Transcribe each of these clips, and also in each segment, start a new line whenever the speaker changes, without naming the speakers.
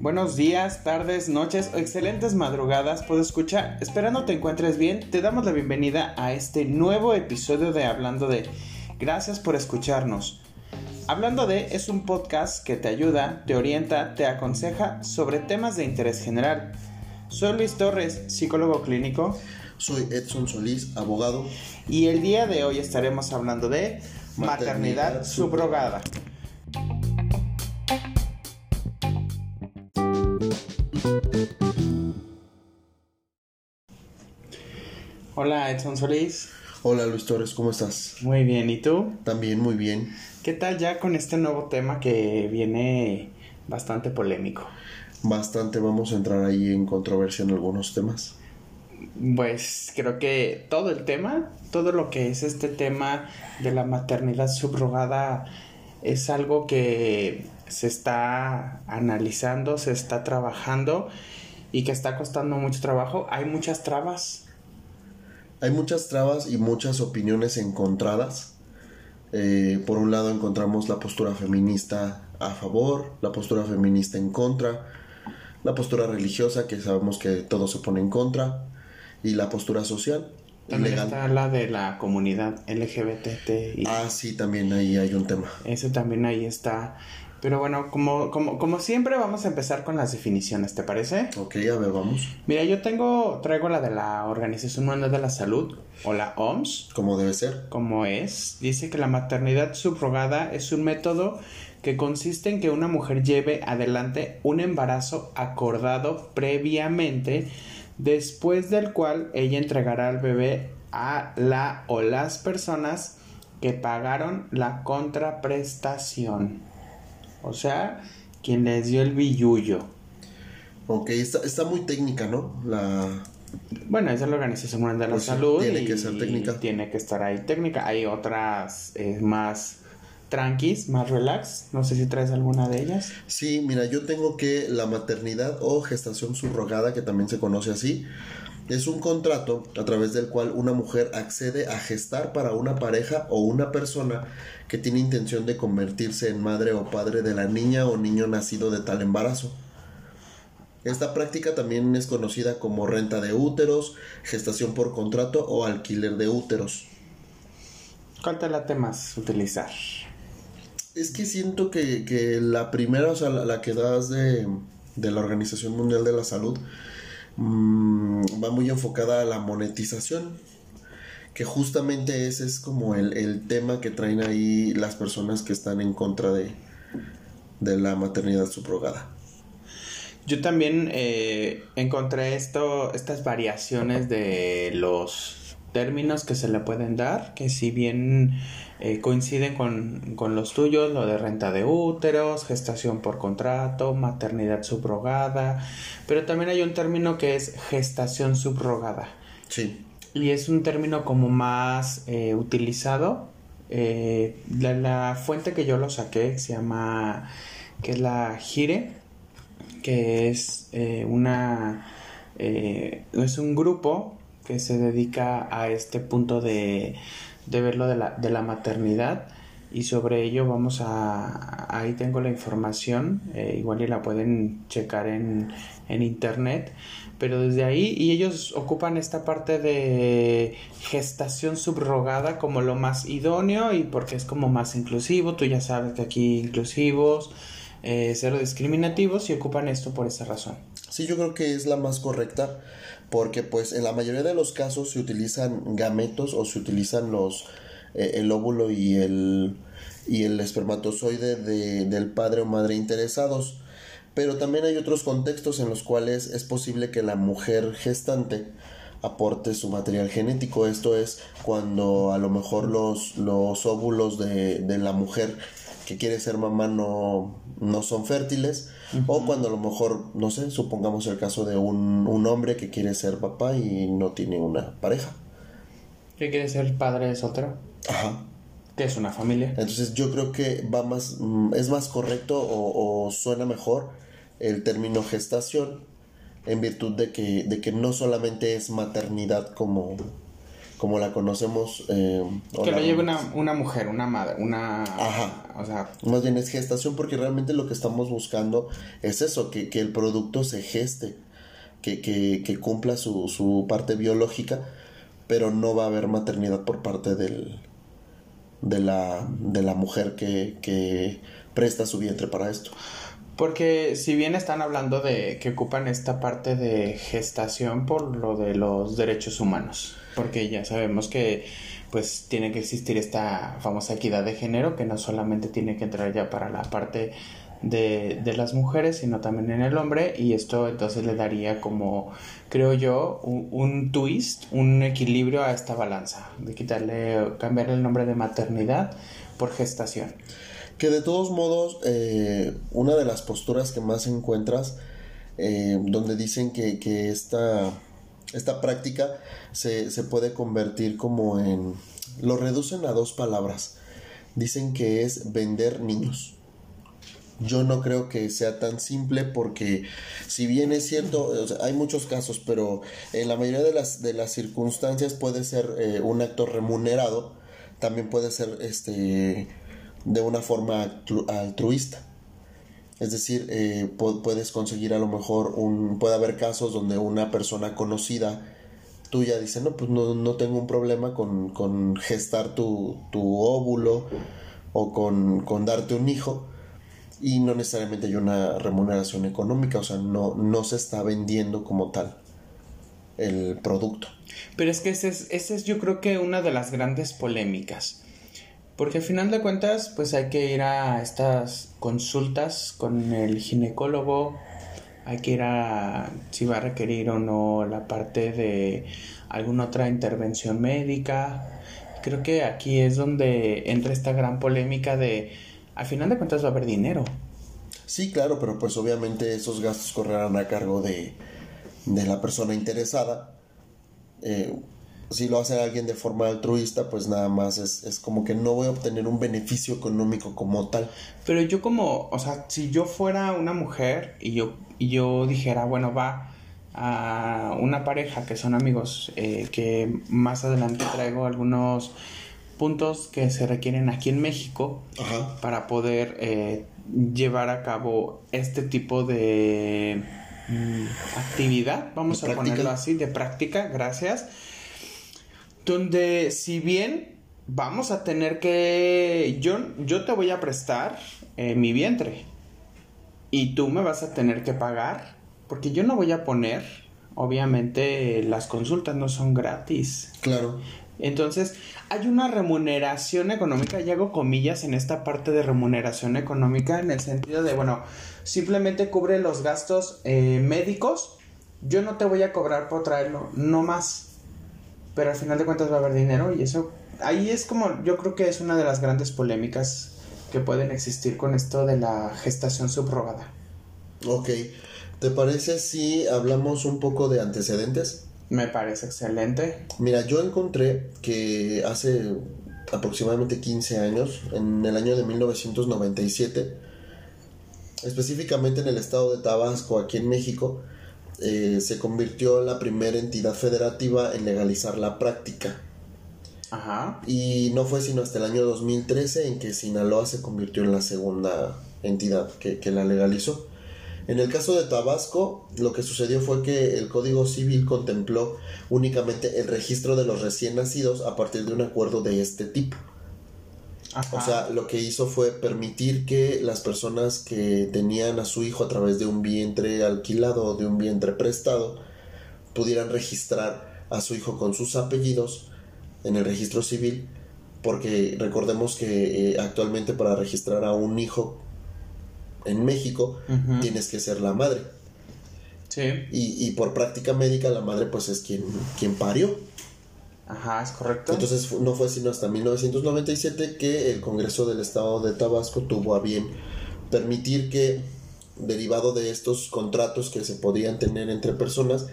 Buenos días, tardes, noches o excelentes madrugadas, puedo escuchar. Esperando te encuentres bien, te damos la bienvenida a este nuevo episodio de Hablando de. Gracias por escucharnos. Hablando de es un podcast que te ayuda, te orienta, te aconseja sobre temas de interés general. Soy Luis Torres, psicólogo clínico.
Soy Edson Solís, abogado.
Y el día de hoy estaremos hablando de maternidad, subrogada. Hola Edson Solís.
Hola Luis Torres, ¿cómo estás?
Muy bien, ¿y tú?
También muy bien.
¿Qué tal ya con este nuevo tema que viene bastante polémico?
Bastante, vamos a entrar ahí en controversia en algunos temas.
Pues creo que todo el tema, todo lo que es este tema de la maternidad subrogada es algo que se está analizando, se está trabajando y que está costando mucho trabajo. Hay muchas trabas
hay muchas trabas y muchas opiniones encontradas. Eh, por un lado encontramos la postura feminista a favor, la postura feminista en contra, la postura religiosa que sabemos que todo se pone en contra y la postura social.
También está la de la comunidad LGBT.
Ah, sí, también ahí hay un tema.
Eso también ahí está. Pero bueno, como, como, como siempre vamos a empezar con las definiciones, ¿te parece?
Ok, a ver, vamos.
Mira, yo tengo, traigo la de la Organización Mundial de la Salud, o la OMS.
Como debe ser.
Como es. Dice que la maternidad subrogada es un método que consiste en que una mujer lleve adelante un embarazo acordado previamente, después del cual ella entregará al bebé a la o las personas que pagaron la contraprestación. O sea, quien les dio el billullo.
Ok, está, está muy técnica, ¿no? La...
Bueno, esa es la Organización Mundial de la pues Salud.
Tiene que ser técnica.
Tiene que estar ahí técnica. Hay otras eh, más tranquis, más relax. No sé si traes alguna de ellas.
Sí, mira, yo tengo que la maternidad o gestación subrogada, que también se conoce así, es un contrato a través del cual una mujer accede a gestar para una pareja o una persona que tiene intención de convertirse en madre o padre de la niña o niño nacido de tal embarazo. Esta práctica también es conocida como renta de úteros, gestación por contrato o alquiler de úteros.
¿Cuál te late más utilizar?
Es que siento que, la primera, o sea, la, que das de, de la Organización Mundial de la Salud, Mm, va muy enfocada a la monetización, que justamente ese es como el, tema que traen ahí las personas que están en contra de, de la maternidad subrogada.
Yo también eh, encontré esto, estas variaciones de los términos que se le pueden dar, que si bien eh, coinciden con, con, los tuyos, lo de renta de úteros, gestación por contrato, maternidad subrogada, pero también hay un término que es gestación subrogada.
Sí.
Y es un término como más eh, utilizado. Eh, la, fuente que yo lo saqué se llama, que es la GIRE, que es una, es un grupo que se dedica a este punto de de verlo de la, de la maternidad. Y sobre ello vamos a ahí tengo la información eh, igual y la pueden checar en, en internet. Pero desde ahí y ellos ocupan esta parte de gestación subrogada como lo más idóneo y porque es como más inclusivo tú ya sabes que aquí inclusivos eh, cero discriminativos y ocupan esto por esa razón.
Sí yo creo que es la más correcta porque pues en la mayoría de los casos se utilizan gametos o se utilizan los eh, el óvulo y el y el espermatozoide de, del padre o madre interesados. Pero también hay otros contextos en los cuales es posible que la mujer gestante aporte su material genético. Esto es cuando a lo mejor los, los óvulos de, de la mujer que quiere ser mamá no, no son fértiles o cuando a lo mejor, no sé, supongamos el caso de un, un hombre que quiere ser papá y no tiene una pareja.
¿Qué quiere ser padre soltero?
Ajá.
Que es una familia.
Entonces yo creo que va más, mm, es más correcto o, suena mejor el término gestación en virtud de que, de que no solamente es maternidad como, como la conocemos. Eh,
que lo lleve una, una, mujer, una madre, una... Ajá. O sea...
Más bien es gestación porque realmente lo que estamos buscando es eso, que, que el producto se geste, que, que, que cumpla su, su parte biológica, pero no va a haber maternidad por parte del, de, la, de la mujer que, que presta su vientre para esto.
Porque si bien están hablando de que ocupan esta parte de gestación por lo de los derechos humanos, porque ya sabemos que pues tiene que existir esta famosa equidad de género que no solamente tiene que entrar ya para la parte de, de las mujeres, sino también en el hombre, y esto entonces le daría como, creo yo, un, un twist, un equilibrio a esta balanza, de quitarle, cambiar el nombre de maternidad por gestación.
Que de todos modos, eh, una de las posturas que más encuentras, eh, donde dicen que, que esta, esta práctica se, se puede convertir como en... Lo reducen a dos palabras. Dicen que es vender niños. Yo no creo que sea tan simple porque si bien es cierto, hay muchos casos, pero en la mayoría de las, de las circunstancias puede ser eh, un acto remunerado, también puede ser este de una forma altruista. Es decir, eh, puedes conseguir a lo mejor un... puede haber casos donde una persona conocida tuya dice, no, pues no, no tengo un problema con, con gestar tu, tu, óvulo o con, con, darte un hijo y no necesariamente hay una remuneración económica, o sea, no, no se está vendiendo como tal el producto.
Pero es que ese es, ese es yo creo que una de las grandes polémicas porque al final de cuentas, pues hay que ir a estas consultas con el ginecólogo, hay que ir a si va a requerir o no la parte de alguna otra intervención médica. Creo que aquí es donde entra esta gran polémica de, al final de cuentas va a haber dinero.
Sí, claro, pero pues obviamente esos gastos correrán a cargo de, de la persona interesada. Eh, si lo hace alguien de forma altruista, pues nada más es, es, como que no voy a obtener un beneficio económico como tal.
Pero yo como, o sea, si yo fuera una mujer y yo, y yo dijera, bueno, va a una pareja que son amigos, eh, que más adelante traigo algunos puntos que se requieren aquí en México para poder eh, llevar a cabo este tipo de mm, actividad, vamos a ponerlo así, de práctica, gracias donde si bien vamos a tener que, yo, yo te voy a prestar eh, mi vientre y tú me vas a tener que pagar, porque yo no voy a poner, obviamente las consultas no son gratis.
Claro.
Entonces, hay una remuneración económica, y hago comillas en esta parte de remuneración económica, en el sentido de, bueno, simplemente cubre los gastos eh, médicos, yo no te voy a cobrar por traerlo, no más pero al final de cuentas va a haber dinero y eso ahí es como yo creo que es una de las grandes polémicas que pueden existir con esto de la gestación subrogada.
Ok, ¿te parece si hablamos un poco de antecedentes?
Me parece excelente.
Mira, yo encontré que hace aproximadamente 15 años, en el año de 1997, específicamente en el estado de Tabasco, aquí en México, eh, se convirtió en la primera entidad federativa en legalizar la práctica.
Ajá.
Y no fue sino hasta el año 2013 en que Sinaloa se convirtió en la segunda entidad que, que la legalizó. En el caso de Tabasco, lo que sucedió fue que el Código Civil contempló únicamente el registro de los recién nacidos a partir de un acuerdo de este tipo. O sea, lo que hizo fue permitir que las personas que tenían a su hijo a través de un vientre alquilado o de un vientre prestado pudieran registrar a su hijo con sus apellidos en el registro civil, porque recordemos que eh, actualmente para registrar a un hijo en México tienes que ser la madre.
Sí.
Y, y por práctica médica la madre pues es quien, quien parió.
Ajá, es correcto.
Entonces no fue sino hasta 1997 que el Congreso del Estado de Tabasco tuvo a bien permitir que, derivado de estos contratos que se podían tener entre personas,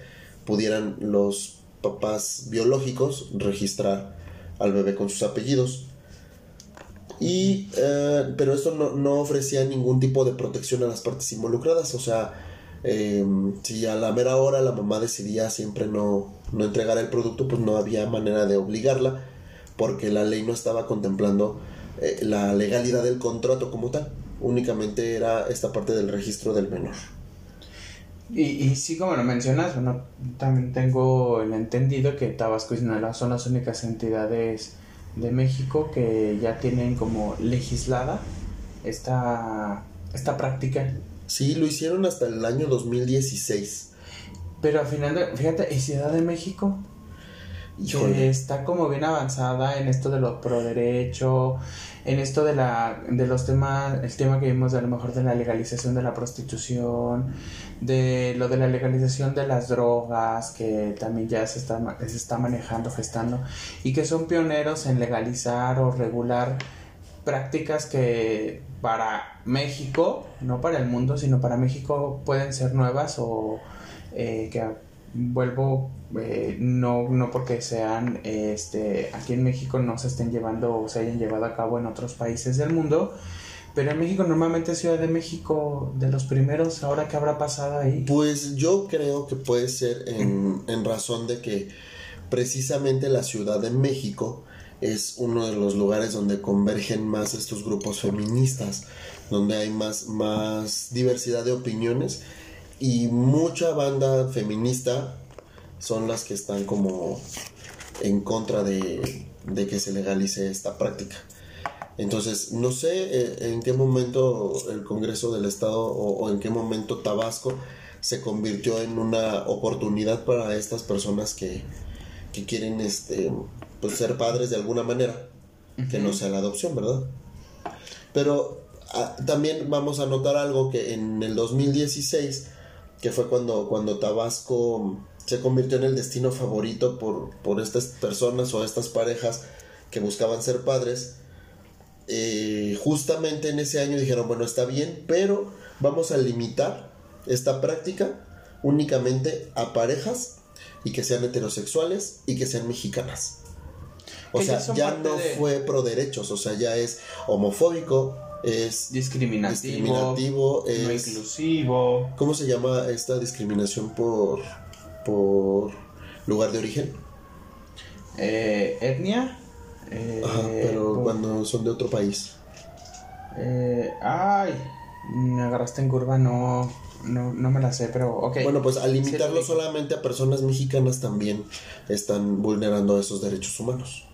pudieran los papás biológicos registrar al bebé con sus apellidos. Y, eh, pero esto no, no ofrecía ningún tipo de protección a las partes involucradas, o sea, em, si a la mera hora la mamá decidía siempre no, no entregar el producto, pues no había manera de obligarla porque la ley no estaba contemplando eh, la legalidad del contrato como tal. Únicamente era esta parte del registro del menor.
Y, y sí, como lo mencionas, bueno, también tengo el entendido que Tabasco y Sinaloa son las únicas entidades de México que ya tienen como legislada esta, esta práctica.
Sí, lo hicieron hasta el año 2016.
Pero al final, de, fíjate, ¿y Ciudad de México? Que está como bien avanzada en esto de lo pro derecho, en esto de la de los temas, el tema que vimos de a lo mejor de la legalización de la prostitución, de lo de la legalización de las drogas, que también ya se está, se está manejando, gestando, y que son pioneros en legalizar o regular prácticas que para México, no para el mundo, sino para México pueden ser nuevas o eh, que vuelvo eh, no no porque sean este aquí en México no se estén llevando o se hayan llevado a cabo en otros países del mundo pero en México normalmente Ciudad de México de los primeros ahora qué habrá pasado ahí.
Pues yo creo que puede ser en, en razón de que precisamente la Ciudad de México es uno de los lugares donde convergen más estos grupos feministas donde hay más más diversidad de opiniones y mucha banda feminista son las que están como en contra de, que se legalice esta práctica. Entonces, no sé eh, en qué momento el Congreso del Estado o, en qué momento Tabasco se convirtió en una oportunidad para estas personas que, quieren este, pues, ser padres de alguna manera, que no sea la adopción, ¿verdad? Pero ah, también vamos a notar algo que en el 2016 que fue cuando, cuando Tabasco se convirtió en el destino favorito por, por estas personas o estas parejas que buscaban ser padres. Eh, justamente en ese año dijeron, bueno, está bien, pero vamos a limitar esta práctica únicamente a parejas y que sean heterosexuales y que sean mexicanas. O sea, ya no fue pro derechos, o sea, ya es homofóbico, es
discriminativo,
no
inclusivo.
¿Cómo se llama esta discriminación por, por lugar de origen?
Eh, etnia. Eh,
Ajá, pero cuando son de otro país.
Eh, ay, me agarraste en curva, no, no, no me la sé, pero ok.
Bueno, pues al limitarlo solamente a personas mexicanas también están vulnerando esos derechos humanos.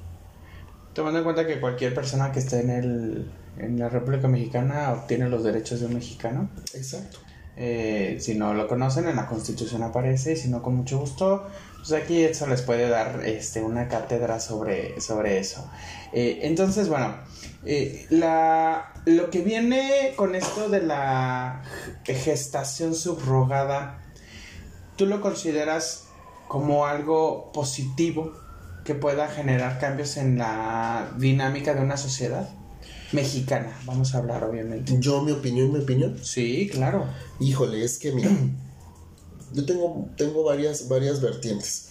Tomando en cuenta que cualquier persona que esté en el en la República Mexicana obtiene los derechos de un mexicano.
Exacto.
Eh, si no lo conocen, en la Constitución aparece, y si no, con mucho gusto, pues aquí eso les puede dar este, una cátedra sobre, sobre eso. Eh, entonces, bueno, eh, la, lo que viene con esto de la gestación subrogada, ¿tú lo consideras como algo positivo que pueda generar cambios en la dinámica de una sociedad? mexicana, vamos a hablar obviamente.
Yo, mi opinión, mi opinión.
Sí, claro.
Híjole, es que mira, yo tengo, tengo varias, varias vertientes.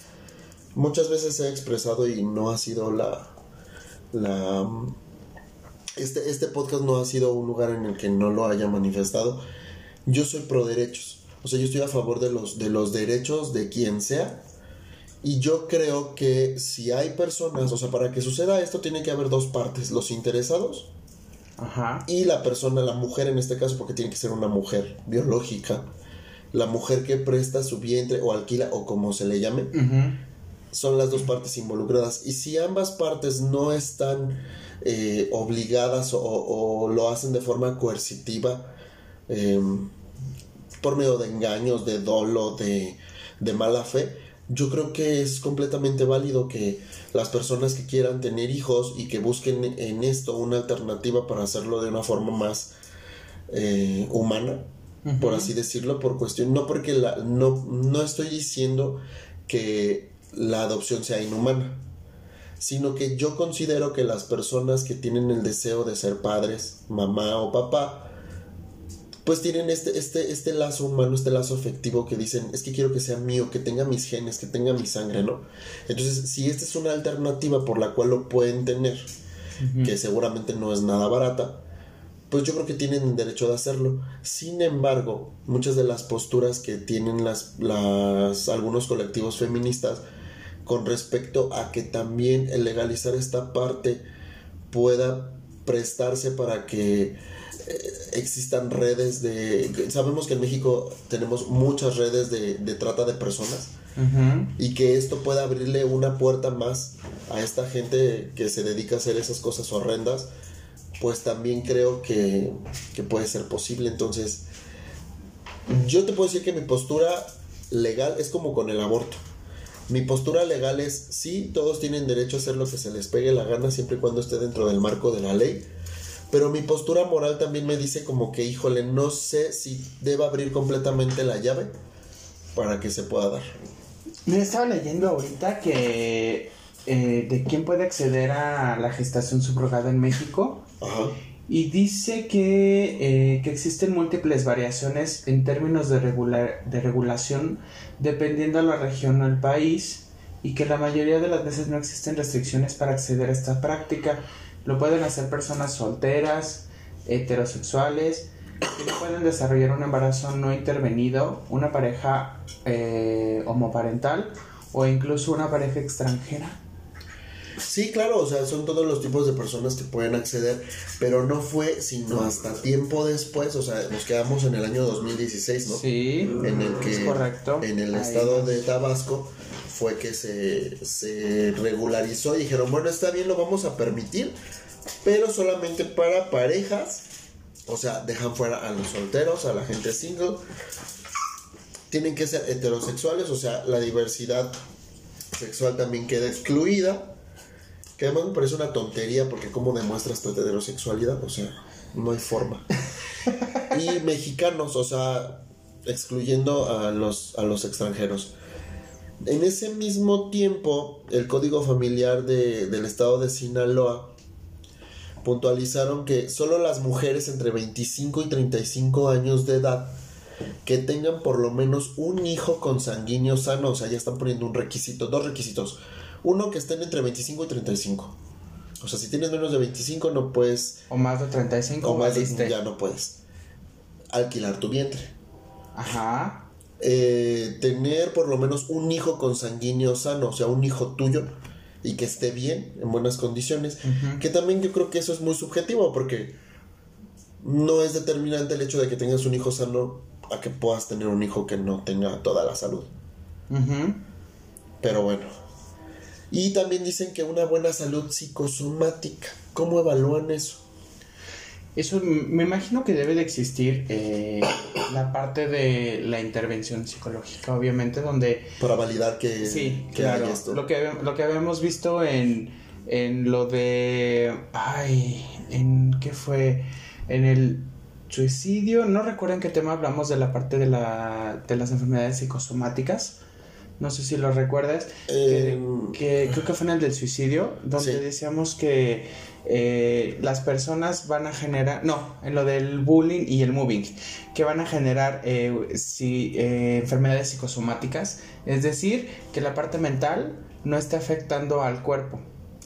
Muchas veces he expresado y no ha sido la, la, este, este podcast no ha sido un lugar en el que no lo haya manifestado. Yo soy pro derechos. O sea, yo estoy a favor de los, de los derechos de quien sea. Y yo creo que si hay personas, o sea, para que suceda esto tiene que haber dos partes, los interesados y la persona, la mujer en este caso, porque tiene que ser una mujer biológica, la mujer que presta su vientre o alquila o como se le llame, son las dos partes involucradas. Y si ambas partes no están eh, obligadas o, lo hacen de forma coercitiva, em, por medio de engaños, de dolo, de, de mala fe, yo creo que es completamente válido que las personas que quieran tener hijos y que busquen en esto una alternativa para hacerlo de una forma más eh, humana, por así decirlo, por cuestión, no porque la, no, no estoy diciendo que la adopción sea inhumana, sino que yo considero que las personas que tienen el deseo de ser padres, mamá o papá, pues tienen este, este, este lazo humano, este lazo afectivo que dicen, es que quiero que sea mío, que tenga mis genes, que tenga mi sangre, ¿no? Entonces, si esta es una alternativa por la cual lo pueden tener, que seguramente no es nada barata, pues yo creo que tienen derecho de hacerlo. Sin embargo, muchas de las posturas que tienen las, las algunos colectivos feministas con respecto a que también el legalizar esta parte pueda prestarse para que existan redes de... Sabemos que en México tenemos muchas redes de, de trata de personas y que esto pueda abrirle una puerta más a esta gente que se dedica a hacer esas cosas horrendas, pues también creo que, que puede ser posible. Entonces, yo te puedo decir que mi postura legal es como con el aborto. Mi postura legal es, sí, todos tienen derecho a hacer lo que se les pegue la gana siempre y cuando esté dentro del marco de la ley. Pero mi postura moral también me dice como que, híjole, no sé si deba abrir completamente la llave para que se pueda dar.
Me estaba leyendo ahorita que eh, de quién puede acceder a la gestación subrogada en México.
Ajá.
Y dice que, eh, que existen múltiples variaciones en términos de, regular, de regulación dependiendo de la región o el país y que la mayoría de las veces no existen restricciones para acceder a esta práctica. Lo pueden hacer personas solteras, heterosexuales, que no pueden desarrollar un embarazo no intervenido, una pareja eh, homoparental o incluso una pareja extranjera.
Sí, claro, o sea, son todos los tipos de personas que pueden acceder, pero no fue sino hasta tiempo después, o sea, nos quedamos en el año 2016, ¿no?
Sí,
En el que
es correcto.
en el estado de Tabasco fue que se, se regularizó y dijeron, bueno, está bien, lo vamos a permitir, pero solamente para parejas, o sea, dejan fuera a los solteros, a la gente single, tienen que ser heterosexuales, o sea, la diversidad sexual también queda excluida, que además me parece una tontería porque cómo demuestras tu heterosexualidad, o sea, no hay forma. y mexicanos, o sea, excluyendo a los, a los extranjeros. En ese mismo tiempo, el Código Familiar de- del Estado de Sinaloa puntualizaron que solo las mujeres entre 25 y 35 años de edad que tengan por lo menos un hijo consanguíneo sano, o sea, ya están poniendo un requisito, dos requisitos. Uno que estén entre 25 y 35. O sea, si tienes menos de 25 no puedes,
O más de 35
o más de- ya no puedes alquilar tu vientre.
Ajá.
Eh, tener por lo menos un hijo consanguíneo sano, o sea, un hijo tuyo y que esté bien, en buenas condiciones. Que también yo creo que eso es muy subjetivo porque no es determinante el hecho de que tengas un hijo sano a que puedas tener un hijo que no tenga toda la salud. Pero bueno. Y también dicen que una buena salud psicosomática. ¿Cómo evalúan eso?
Eso me imagino que debe de existir eh, la parte de la intervención psicológica, obviamente, donde
Para validar que,
sí,
que
claro,
hay esto.
lo que lo que habíamos visto en en lo de ay, en qué fue en el suicidio, no recuerdo en qué tema hablamos de la parte de la de las enfermedades psicosomáticas. No sé si lo recuerdas. que-
Em,
que, creo que fue en el del suicidio, donde
Sí.
decíamos que eh, las personas van a generar, no, en lo del bullying y el moving, que van a generar eh, si- eh, enfermedades psicosomáticas, es decir, que la parte mental no está afectando al cuerpo.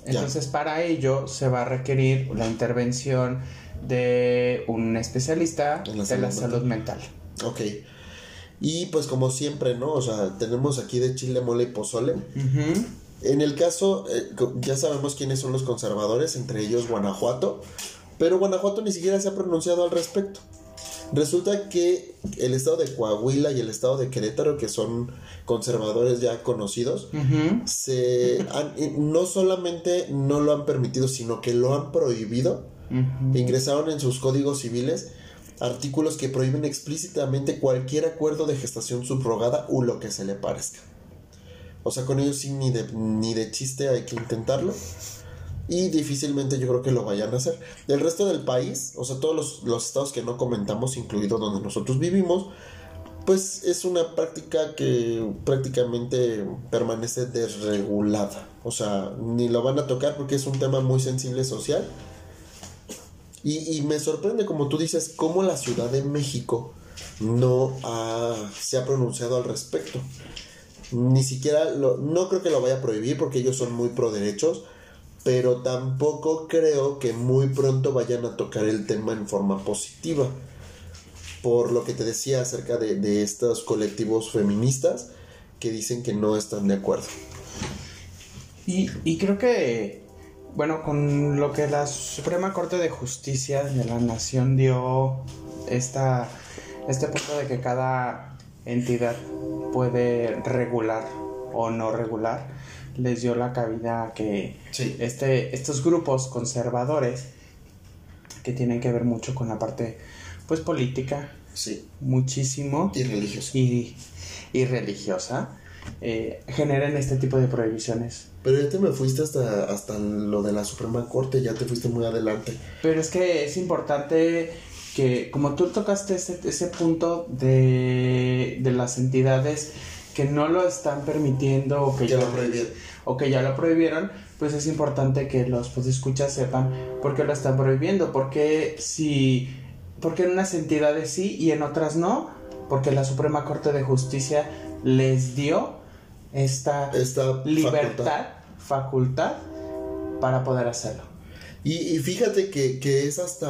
Ya.
Entonces, para ello se va a requerir la intervención de un especialista
la
de la
salud
salud mental.
ok. Y pues como siempre, ¿no? O sea, tenemos aquí de chile, mole y pozole. En el caso, eh, ya sabemos quiénes son los conservadores, entre ellos Guanajuato, pero Guanajuato ni siquiera se ha pronunciado al respecto. Resulta que el estado de Coahuila y el estado de Querétaro, que son conservadores ya conocidos, se han- eh, no solamente no lo han permitido, sino que lo han prohibido. Ingresaron en sus códigos civiles artículos que prohíben explícitamente cualquier acuerdo de gestación subrogada o lo que se le parezca. O sea, con ellos sí ni de, ni de chiste hay que intentarlo. Y difícilmente yo creo que lo vayan a hacer. El resto del país, o sea, todos los, los estados que no comentamos, incluido donde nosotros vivimos, pues es una práctica que prácticamente permanece desregulada. O sea, ni lo van a tocar porque es un tema muy sensible social. Y, y me sorprende, como tú dices, cómo la Ciudad de México no ha- se ha pronunciado al respecto. Ni siquiera, lo, no creo que lo vaya a prohibir porque ellos son muy pro derechos, pero tampoco creo que muy pronto vayan a tocar el tema en forma positiva. Por lo que te decía acerca de, de estos colectivos feministas que dicen que no están de acuerdo.
Y, y creo que, bueno, con lo que la Suprema Corte de Justicia de la Nación dio esta, este punto de que cada entidad puede regular o no regular, les dio la cabida a que
Sí.
este, estos grupos conservadores que tienen que ver mucho con la parte pues política,
Sí.
muchísimo
Y religioso.
y, y religiosa, eh, generen este tipo de prohibiciones.
Pero ya te me fuiste hasta, hasta lo de la Suprema Corte, ya te fuiste muy adelante.
Pero es que es importante que, como tú tocaste ese, ese punto de, de las entidades que no lo están permitiendo o que,
Ya
ya,
lo prohibieron.
o que ya lo prohibieron, pues es importante que los pues, escuchas sepan por qué lo están prohibiendo, porque si, porque en unas entidades sí y en otras no, porque la Suprema Corte de Justicia les dio esta
Esta
libertad, facultad, para poder hacerlo.
Y, y fíjate que, que es hasta,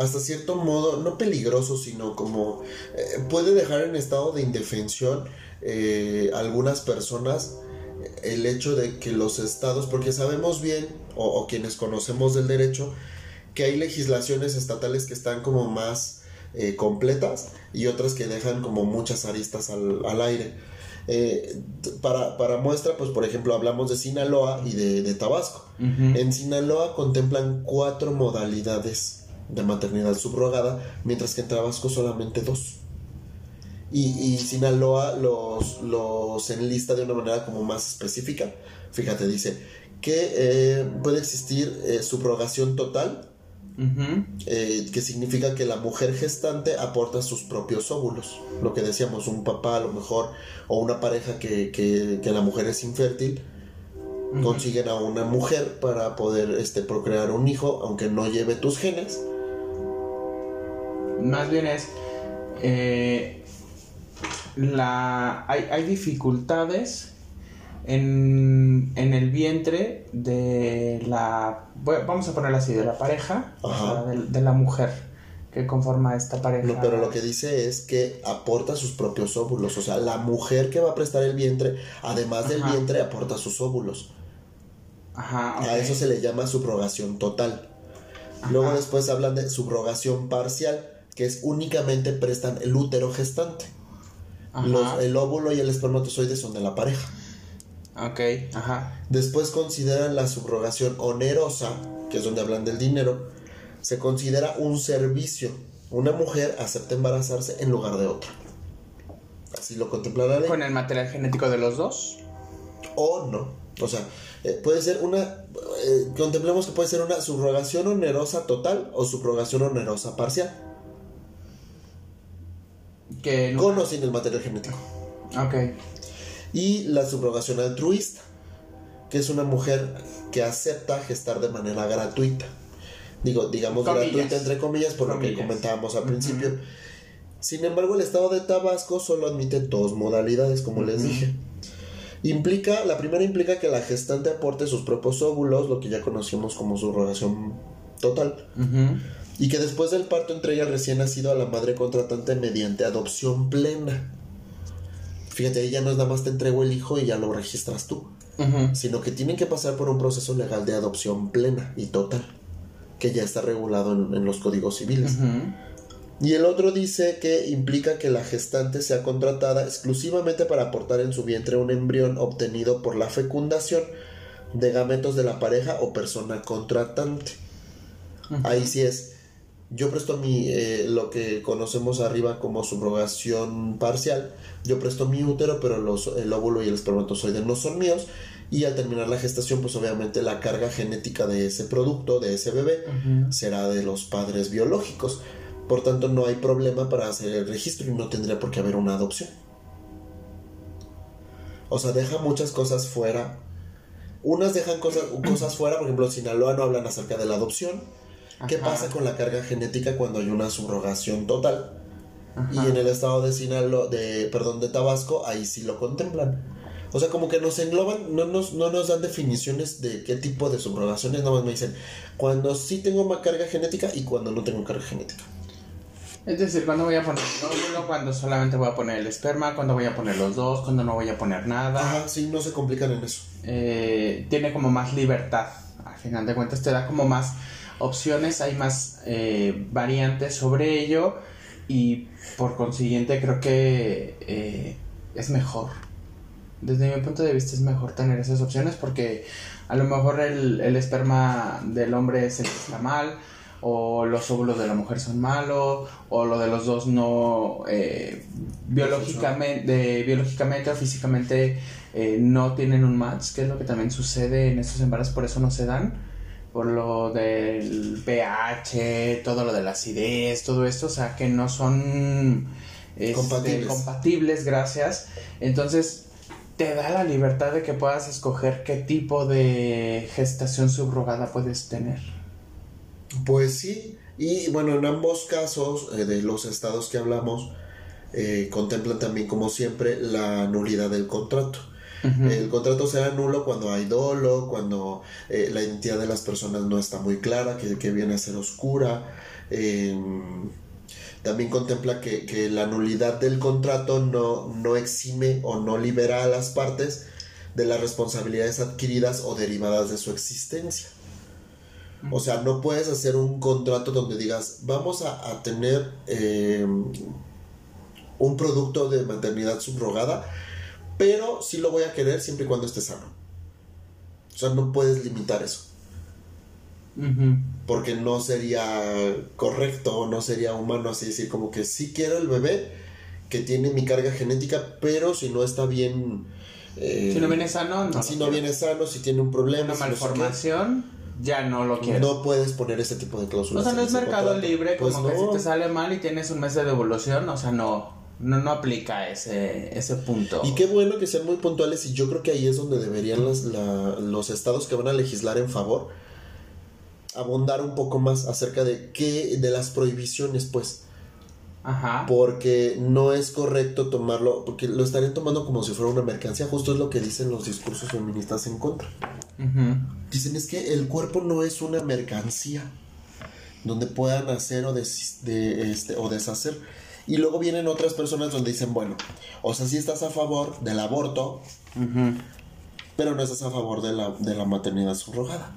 hasta cierto modo, no peligroso, sino como eh, puede dejar en estado de indefensión eh, algunas personas eh, el hecho de que los estados, porque sabemos bien, o, o quienes conocemos del derecho, que hay legislaciones estatales que están como más eh, completas y otras que dejan como muchas aristas al, al aire. Eh, para, para muestra, pues por ejemplo, hablamos de Sinaloa y de, de Tabasco. En Sinaloa contemplan cuatro modalidades de maternidad subrogada, mientras que en Tabasco solamente dos. Y, y Sinaloa los, los enlista de una manera como más específica. Fíjate, dice que eh, puede existir eh, subrogación total, eh, que significa que la mujer gestante aporta sus propios óvulos. Lo que decíamos, un papá a lo mejor, o una pareja que, que, que la mujer es infértil, consiguen a una mujer para poder este, procrear un hijo, aunque no lleve tus genes.
Más bien es. eh, la, hay, hay dificultades en, en el vientre de la. vamos a ponerlo así, de la pareja, o
Ajá.
sea, de, de la mujer que conforma esta pareja.
No, pero lo que dice es que aporta sus propios óvulos. O sea, la mujer que va a prestar el vientre, además del vientre, aporta sus óvulos.
Ajá,
A
ok.
eso se le llama subrogación total.
Ajá.
Luego después hablan de subrogación parcial, que es únicamente prestan el útero gestante. Los- el óvulo y el espermatozoide son de la pareja.
Ok, ajá.
Después consideran la subrogación onerosa, que es donde hablan del dinero. Se considera un servicio. Una mujer acepta embarazarse en lugar de otra. Así lo contempla la ley.
Con el material genético de los dos.
O no. O sea, eh, puede ser una. eh, contemplemos que puede ser una subrogación onerosa total o subrogación onerosa parcial.
Que no-
Con o sin el material genético.
Ok.
Y la subrogación altruista, que es una mujer que acepta gestar de manera gratuita. Digo, digamos
Comillas.
gratuita entre comillas por lo que comentábamos al principio. Sin embargo, el estado de Tabasco solo admite dos modalidades, como les dije. Implica, la primera implica que la gestante aporte sus propios óvulos, lo que ya conocimos como subrogación total,
Ujú.
Y que después del parto entregue al recién nacido a la madre contratante mediante adopción plena. Fíjate, ahí ya no es nada más te entrego el hijo y ya lo registras tú, sino que tienen que pasar por un proceso legal de adopción plena y total, que ya está regulado en, en los códigos civiles. Y el otro dice que implica que la gestante sea contratada exclusivamente para aportar en su vientre un embrión obtenido por la fecundación de gametos de la pareja o persona contratante. Ahí sí es. Yo presto mi, eh, lo que conocemos arriba como subrogación parcial. Yo presto mi útero, pero los, el óvulo y el espermatozoide no son míos. Y al terminar la gestación, pues obviamente la carga genética de ese producto, de ese bebé, será de los padres biológicos. Por tanto, no hay problema para hacer el registro y no tendría por qué haber una adopción. O sea, deja muchas cosas fuera. Unas dejan cosas, cosas fuera, por ejemplo, en Sinaloa no hablan acerca de la adopción. ¿Qué
Ajá.
pasa con la carga genética cuando hay una subrogación total?
Ajá.
Y en el estado de Sinaloa, de, perdón, de Tabasco, ahí sí lo contemplan. O sea, como que nos engloban, no nos, no nos dan definiciones de qué tipo de subrogaciones, nada más me dicen cuando sí tengo una carga genética y cuando no tengo carga genética.
Es decir, cuando voy a poner el óvulo, cuando solamente voy a poner el esperma, cuando voy a poner los dos, cuando no voy a poner nada.
Ajá, sí, no se complican en eso.
Eh, tiene como más libertad. Al final de cuentas te da como más opciones, hay más eh, variantes sobre ello y por consiguiente creo que eh, es mejor. Desde mi punto de vista es mejor tener esas opciones porque a lo mejor el, el esperma del hombre que está mal o los óvulos de la mujer son malos, o lo de los dos no eh, biológicamente, biológicamente o físicamente eh, no tienen un match, que es lo que también sucede en estos embarazos, por eso no se dan, por lo del pH, todo lo de la acidez, todo esto, o sea que no son este,
Compatibles.
compatibles, gracias. Entonces te da la libertad de que puedas escoger qué tipo de gestación subrogada puedes tener.
Pues sí, y bueno, en ambos casos eh, de los estados que hablamos, eh, contemplan también, como siempre, la nulidad del contrato. El contrato será nulo cuando hay dolo, cuando eh, la identidad de las personas no está muy clara, que, viene a ser oscura. em, también contempla que, que la nulidad del contrato no, no exime o no libera a las partes de las responsabilidades adquiridas o derivadas de su existencia. O sea, no puedes hacer un contrato donde digas, vamos a, tener eh, un producto de maternidad subrogada, pero sí lo voy a querer siempre y cuando esté sano. O sea, no puedes limitar eso, porque no sería correcto, no sería humano así decir como que sí quiero el bebé que tiene mi carga genética, pero si no está bien... eh,
Si no viene sano, no.
si no
quiero.
viene sano, si tiene un problema,
una
no
malformación, ya no lo quieres.
no puedes poner ese tipo de cláusulas.
o sea, no es mercado
contrato.
libre,
Pues
como que
no.
si te sale mal y tienes un mes de devolución, o sea, no, no, no aplica ese, ese punto.
Y qué bueno que sean muy puntuales y yo creo que ahí es donde deberían las- la- los estados que van a legislar en favor abundar un poco más acerca de qué de las prohibiciones pues
Ajá.
porque no es correcto tomarlo porque lo estarían tomando como si fuera una mercancía justo es lo que dicen los discursos feministas en contra dicen es que el cuerpo no es una mercancía donde puedan hacer o, de, este, o deshacer y luego vienen otras personas donde dicen bueno o sea si estás a favor del aborto pero no estás a favor de la, de la maternidad subrogada.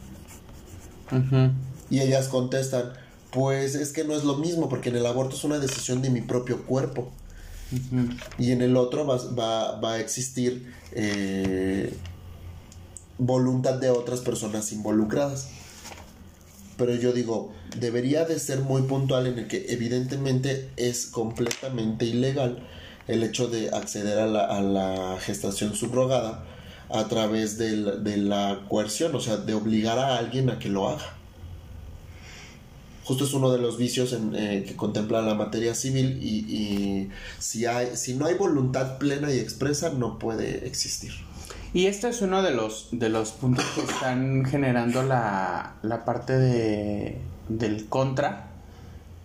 Y ellas contestan, pues es que no es lo mismo, porque en el aborto es una decisión de mi propio cuerpo. Y en el otro va, va- va a existir eh, voluntad de otras personas involucradas. Pero yo digo, debería de ser muy puntual en el que evidentemente es completamente ilegal el hecho de acceder a la, a la gestación subrogada a través del- de la coerción, o sea, de obligar a alguien a que lo haga. Justo es uno de los vicios en, eh, que contempla la materia civil y, y si, hay, si no hay voluntad plena y expresa no puede existir.
Y este es uno de los, de los puntos que están generando la, la parte de, del contra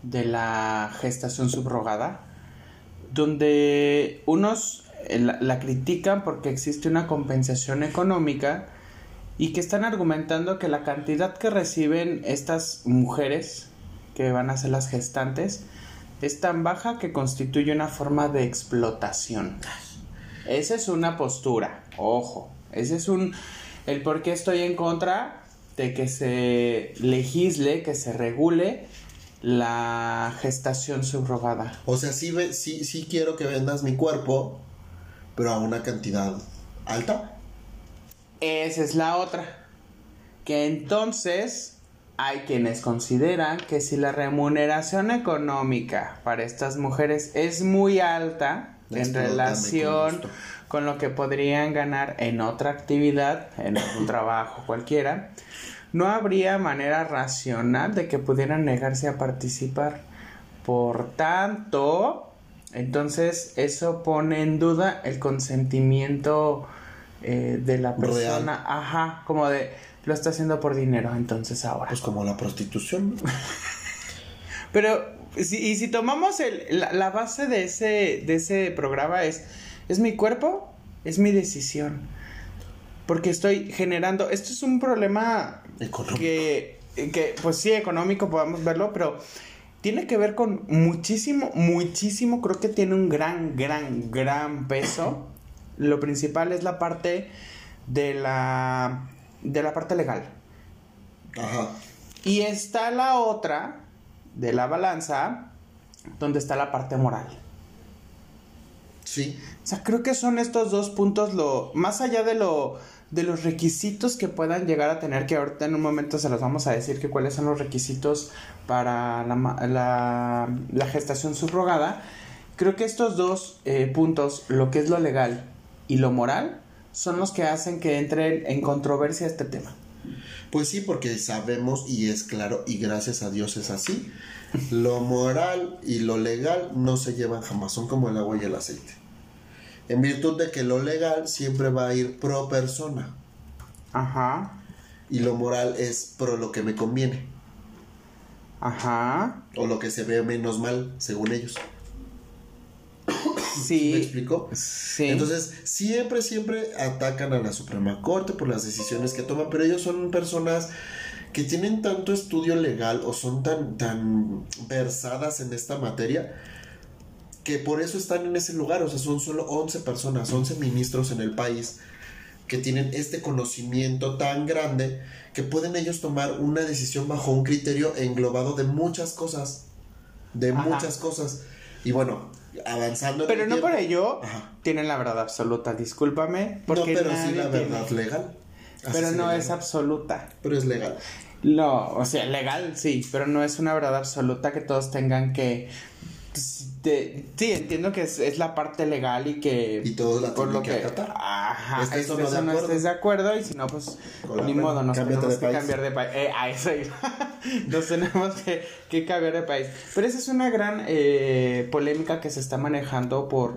de la gestación subrogada, donde unos eh, la, la critican porque existe una compensación económica y que están argumentando que la cantidad que reciben estas mujeres que van a ser las gestantes es tan baja que constituye una forma de explotación. Esa es una postura, ojo, ese es un el por qué estoy en contra de que se legisle, que se regule la gestación subrogada.
O sea, sí, ve- sí, sí quiero que vendas mi cuerpo, pero a una cantidad alta.
Esa es la otra. Que entonces hay quienes consideran que si la remuneración económica para estas mujeres es muy alta en relación
con
lo que podrían ganar en otra actividad, en algún trabajo cualquiera, no habría manera racional de que pudieran negarse a participar. Por tanto, entonces eso pone en duda el consentimiento eh, de la
Real.
persona. Ajá, como de lo está haciendo por dinero, entonces ahora.
Pues como la prostitución.
Pero, si, y si tomamos el, la, la base de ese, de ese programa es, es mi cuerpo, es mi decisión. Porque estoy generando, esto es un problema
Económico.
que, que, pues sí, económico podemos verlo, pero tiene que ver con muchísimo, muchísimo, creo que tiene un gran, gran, gran peso. Lo principal es la parte de la, de la parte legal.
Ajá.
Y está la otra de la balanza, donde está la parte moral.
Sí.
O sea, creo que son estos dos puntos lo más allá de lo de los requisitos que puedan llegar a tener, que ahorita en un momento se los vamos a decir que cuáles son los requisitos para la, la, la gestación subrogada, creo que estos dos eh, puntos, lo que es lo legal y lo moral, son los que hacen que entre en controversia este tema.
Pues sí, porque sabemos y es claro y gracias a Dios es así. Lo moral y lo legal no se llevan jamás, son como el agua y el aceite. En virtud de que lo legal siempre va a ir pro persona
Ajá,
y lo moral es pro lo que me conviene
ajá,
o lo que se ve menos mal según ellos.
Sí.
¿Me explico?
Sí.
Entonces, siempre, siempre atacan a la Suprema Corte por las decisiones que toman, pero ellos son personas que tienen tanto estudio legal o son tan, tan versadas en esta materia que por eso están en ese lugar. O sea, son solo 11 personas, 11 ministros en el país que tienen este conocimiento tan grande que pueden ellos tomar una decisión bajo un criterio englobado de muchas cosas. De
Ajá.
muchas cosas. Y bueno, avanzando. en
Pero no
tiempo-
por ello
Ajá.
tienen la verdad absoluta, discúlpame.
No, pero sí la
tiene.
verdad legal. Así
Pero no es absoluta.
Pero es legal.
No, o sea, legal sí, pero no es una verdad absoluta que todos tengan que... pues, de- sí, entiendo que es, es la parte legal y que...
Y todos la
por lo
que
que...
acatar.
Ajá,
Estés
estés
o no de
estés de acuerdo y si no, pues ni modo, nos tenemos
de
que
país.
cambiar de país. Eh, a eso nos tenemos que, que cambiar de país. Pero esa es una gran eh, polémica que se está manejando por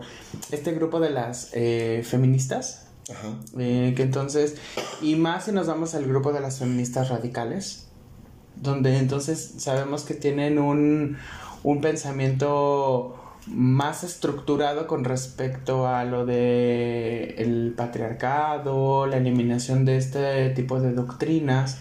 este grupo de las eh, feministas.
Ajá.
Eh, que entonces, y más si nos vamos al grupo de las feministas radicales, donde entonces sabemos que tienen un, un pensamiento más estructurado con respecto a lo de el patriarcado, la eliminación de este tipo de doctrinas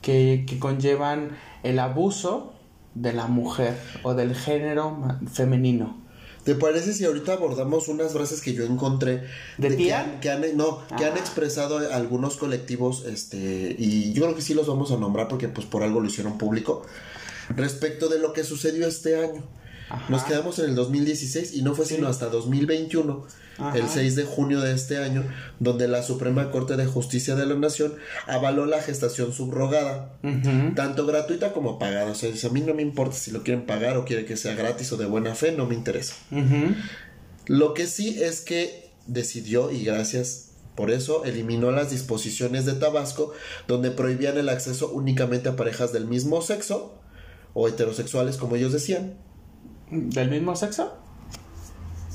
que, que conllevan el abuso de la mujer o del género femenino.
¿Te parece si ahorita abordamos unas frases que yo encontré
¿De
que
tía?
han, que han- no, que han
Ah.
expresado algunos colectivos, este, y yo creo que sí los vamos a nombrar porque pues por algo lo hicieron público, respecto de lo que sucedió este año.
Ajá.
Nos quedamos en el 2016 y no fue sino hasta 2021,
Ajá.
el 6 de junio de este año, donde la Suprema Corte de Justicia de la Nación avaló la gestación subrogada. Tanto gratuita como pagada. O sea, a mí no me importa si lo quieren pagar o quiere que sea gratis o de buena fe, no me interesa. Lo que sí es que decidió, y gracias por eso, eliminó las disposiciones de Tabasco donde prohibían el acceso únicamente a parejas del mismo sexo o heterosexuales, como ellos decían.
¿Del mismo sexo?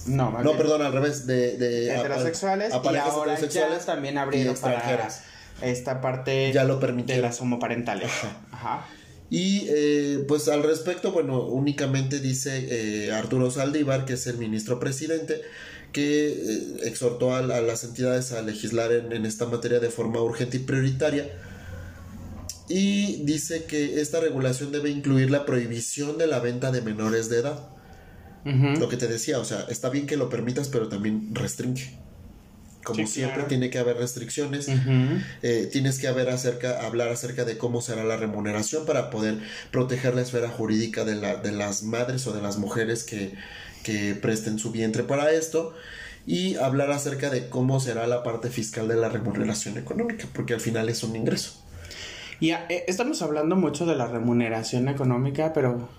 No,
No,
bien.
perdón, al revés, de,
heterosexuales
a
y ahora ya
heterosexuales
también abrieron para esta parte
Ya lo
de las homoparentales. Ajá.
Y eh, pues al respecto, bueno, únicamente dice eh, Arturo Saldívar, que es el ministro presidente, que eh, exhortó a, a las entidades a legislar en, en esta materia de forma urgente y prioritaria. Y dice que esta regulación debe incluir la prohibición de la venta de menores de edad. Lo que te decía, o sea, está bien que lo permitas, pero también restringe. Como
Sí,
siempre,
claro.
tiene que haber restricciones. Eh, tienes que haber acerca, hablar acerca de cómo será la remuneración para poder proteger la esfera jurídica de, la, de las madres o de las mujeres que, que presten su vientre para esto y hablar acerca de cómo será la parte fiscal de la remuneración económica, porque al final es un ingreso.
Y eh, estamos hablando mucho de la remuneración económica, pero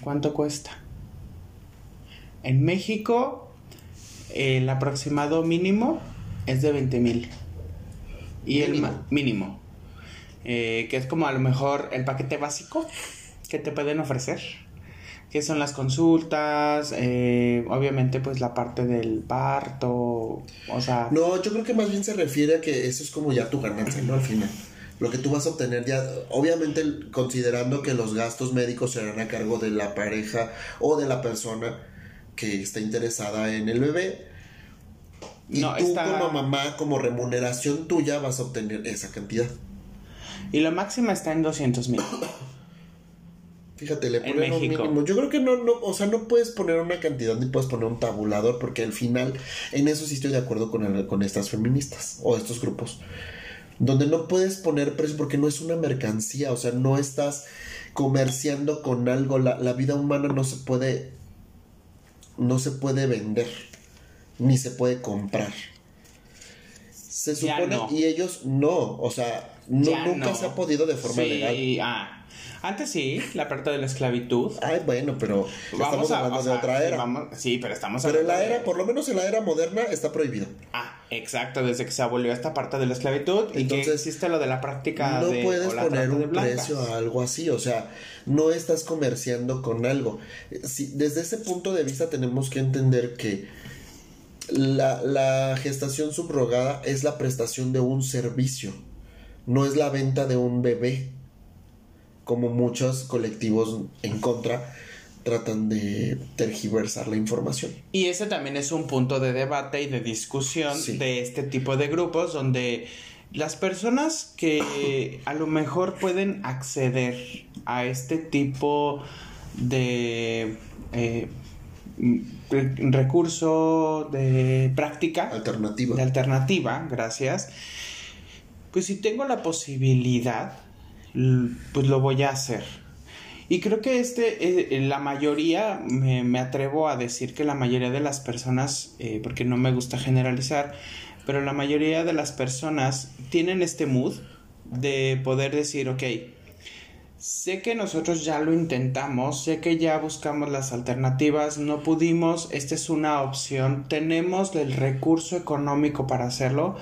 ¿cuánto cuesta? En México, el aproximado mínimo es de 20 mil. Y el
mínimo.
Eh, que es como a lo mejor el paquete básico que te pueden ofrecer. Que son las consultas, eh, obviamente pues la parte del parto, o sea...
No, yo creo que más bien se refiere a que eso es como ya tu ganancia, ¿no? Al final. Lo que tú vas a obtener ya, obviamente considerando que los gastos médicos serán a cargo de la pareja o de la persona que está interesada en el bebé, Y
No,
tú como mamá, como remuneración tuya, vas a obtener esa cantidad.
Y la máxima está en 200 mil.
Fíjate, le
En
ponen un mínimo. Yo creo que no, no, o sea, no puedes poner una cantidad ni puedes poner un tabulador, porque al final, en eso sí estoy de acuerdo con, el- con estas feministas o estos grupos. Donde no puedes poner precio porque no es una mercancía, o sea, no estás comerciando con algo. La, la vida humana no se puede. No se puede vender, ni se puede comprar. Se supone,
no.
y ellos no, o sea, no, nunca
no.
se ha podido de forma
Sí,
legal.
ah. Antes sí, la parte de la esclavitud.
Ay, bueno, pero estamos hablando
o
de otra era.
vamos- sí, pero estamos
Pero en
hablando
la
de-
era, por lo menos en la era moderna, está prohibido.
Ah, exacto, desde que se abolió esta parte de la esclavitud y que
Entonces,
existe lo de la práctica
No
de
puedes
o la
poner un precio a algo así, o sea, no estás comerciando con algo. Si, desde ese punto de vista tenemos que entender que la, la gestación subrogada es la prestación de un servicio, no es la venta de un bebé, como muchos colectivos en contra tratan de tergiversar la información.
Y ese también es un punto de debate y de discusión
Sí.
de este tipo de grupos donde las personas que a lo mejor pueden acceder a este tipo de eh, re- recurso de práctica,
Alternativa.
de alternativa, gracias, pues si tengo la posibilidad, pues lo voy a hacer. Y creo que este, eh, la mayoría, me, me atrevo a decir que la mayoría de las personas, eh, porque no me gusta generalizar, pero la mayoría de las personas tienen este mood de poder decir, ok, sé que nosotros ya lo intentamos, sé que ya buscamos las alternativas, no pudimos, esta es una opción, tenemos el recurso económico para hacerlo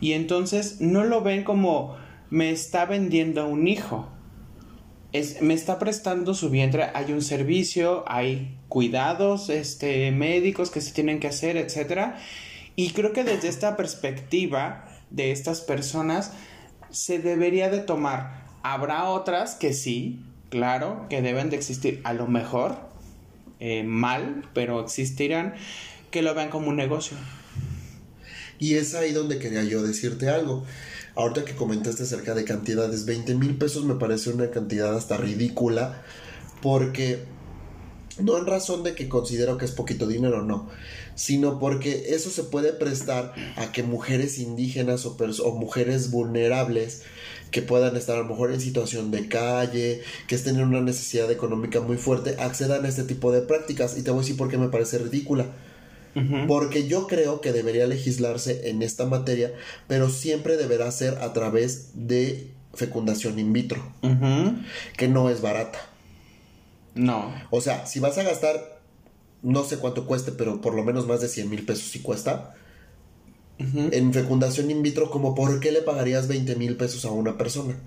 y entonces no lo ven como me está vendiendo un hijo. Es, me está prestando su vientre, hay un servicio, hay cuidados este, médicos que se tienen que hacer, etcétera. Y creo que desde esta perspectiva de estas personas se debería de tomar. Habrá otras que sí, claro, que deben de existir, a lo mejor eh, mal, pero existirán que lo vean como un negocio.
Y es ahí donde quería yo decirte algo. Ahorita que comentaste acerca de cantidades, 20 mil pesos me parece una cantidad hasta ridícula, porque no en razón de que considero que es poquito dinero, no, sino porque eso se puede prestar a que mujeres indígenas o, mujeres vulnerables que puedan estar a lo mejor en situación de calle, que estén en una necesidad económica muy fuerte, accedan a este tipo de prácticas. Y te voy a decir por qué me parece ridícula. Porque yo creo que debería legislarse en esta materia, pero siempre deberá ser a través de fecundación in vitro, que no es barata.
No.
O sea, si vas a gastar, no sé cuánto cueste, pero por lo menos más de 100 mil pesos si cuesta, en fecundación in vitro, como por qué le pagarías 20 mil pesos a una persona.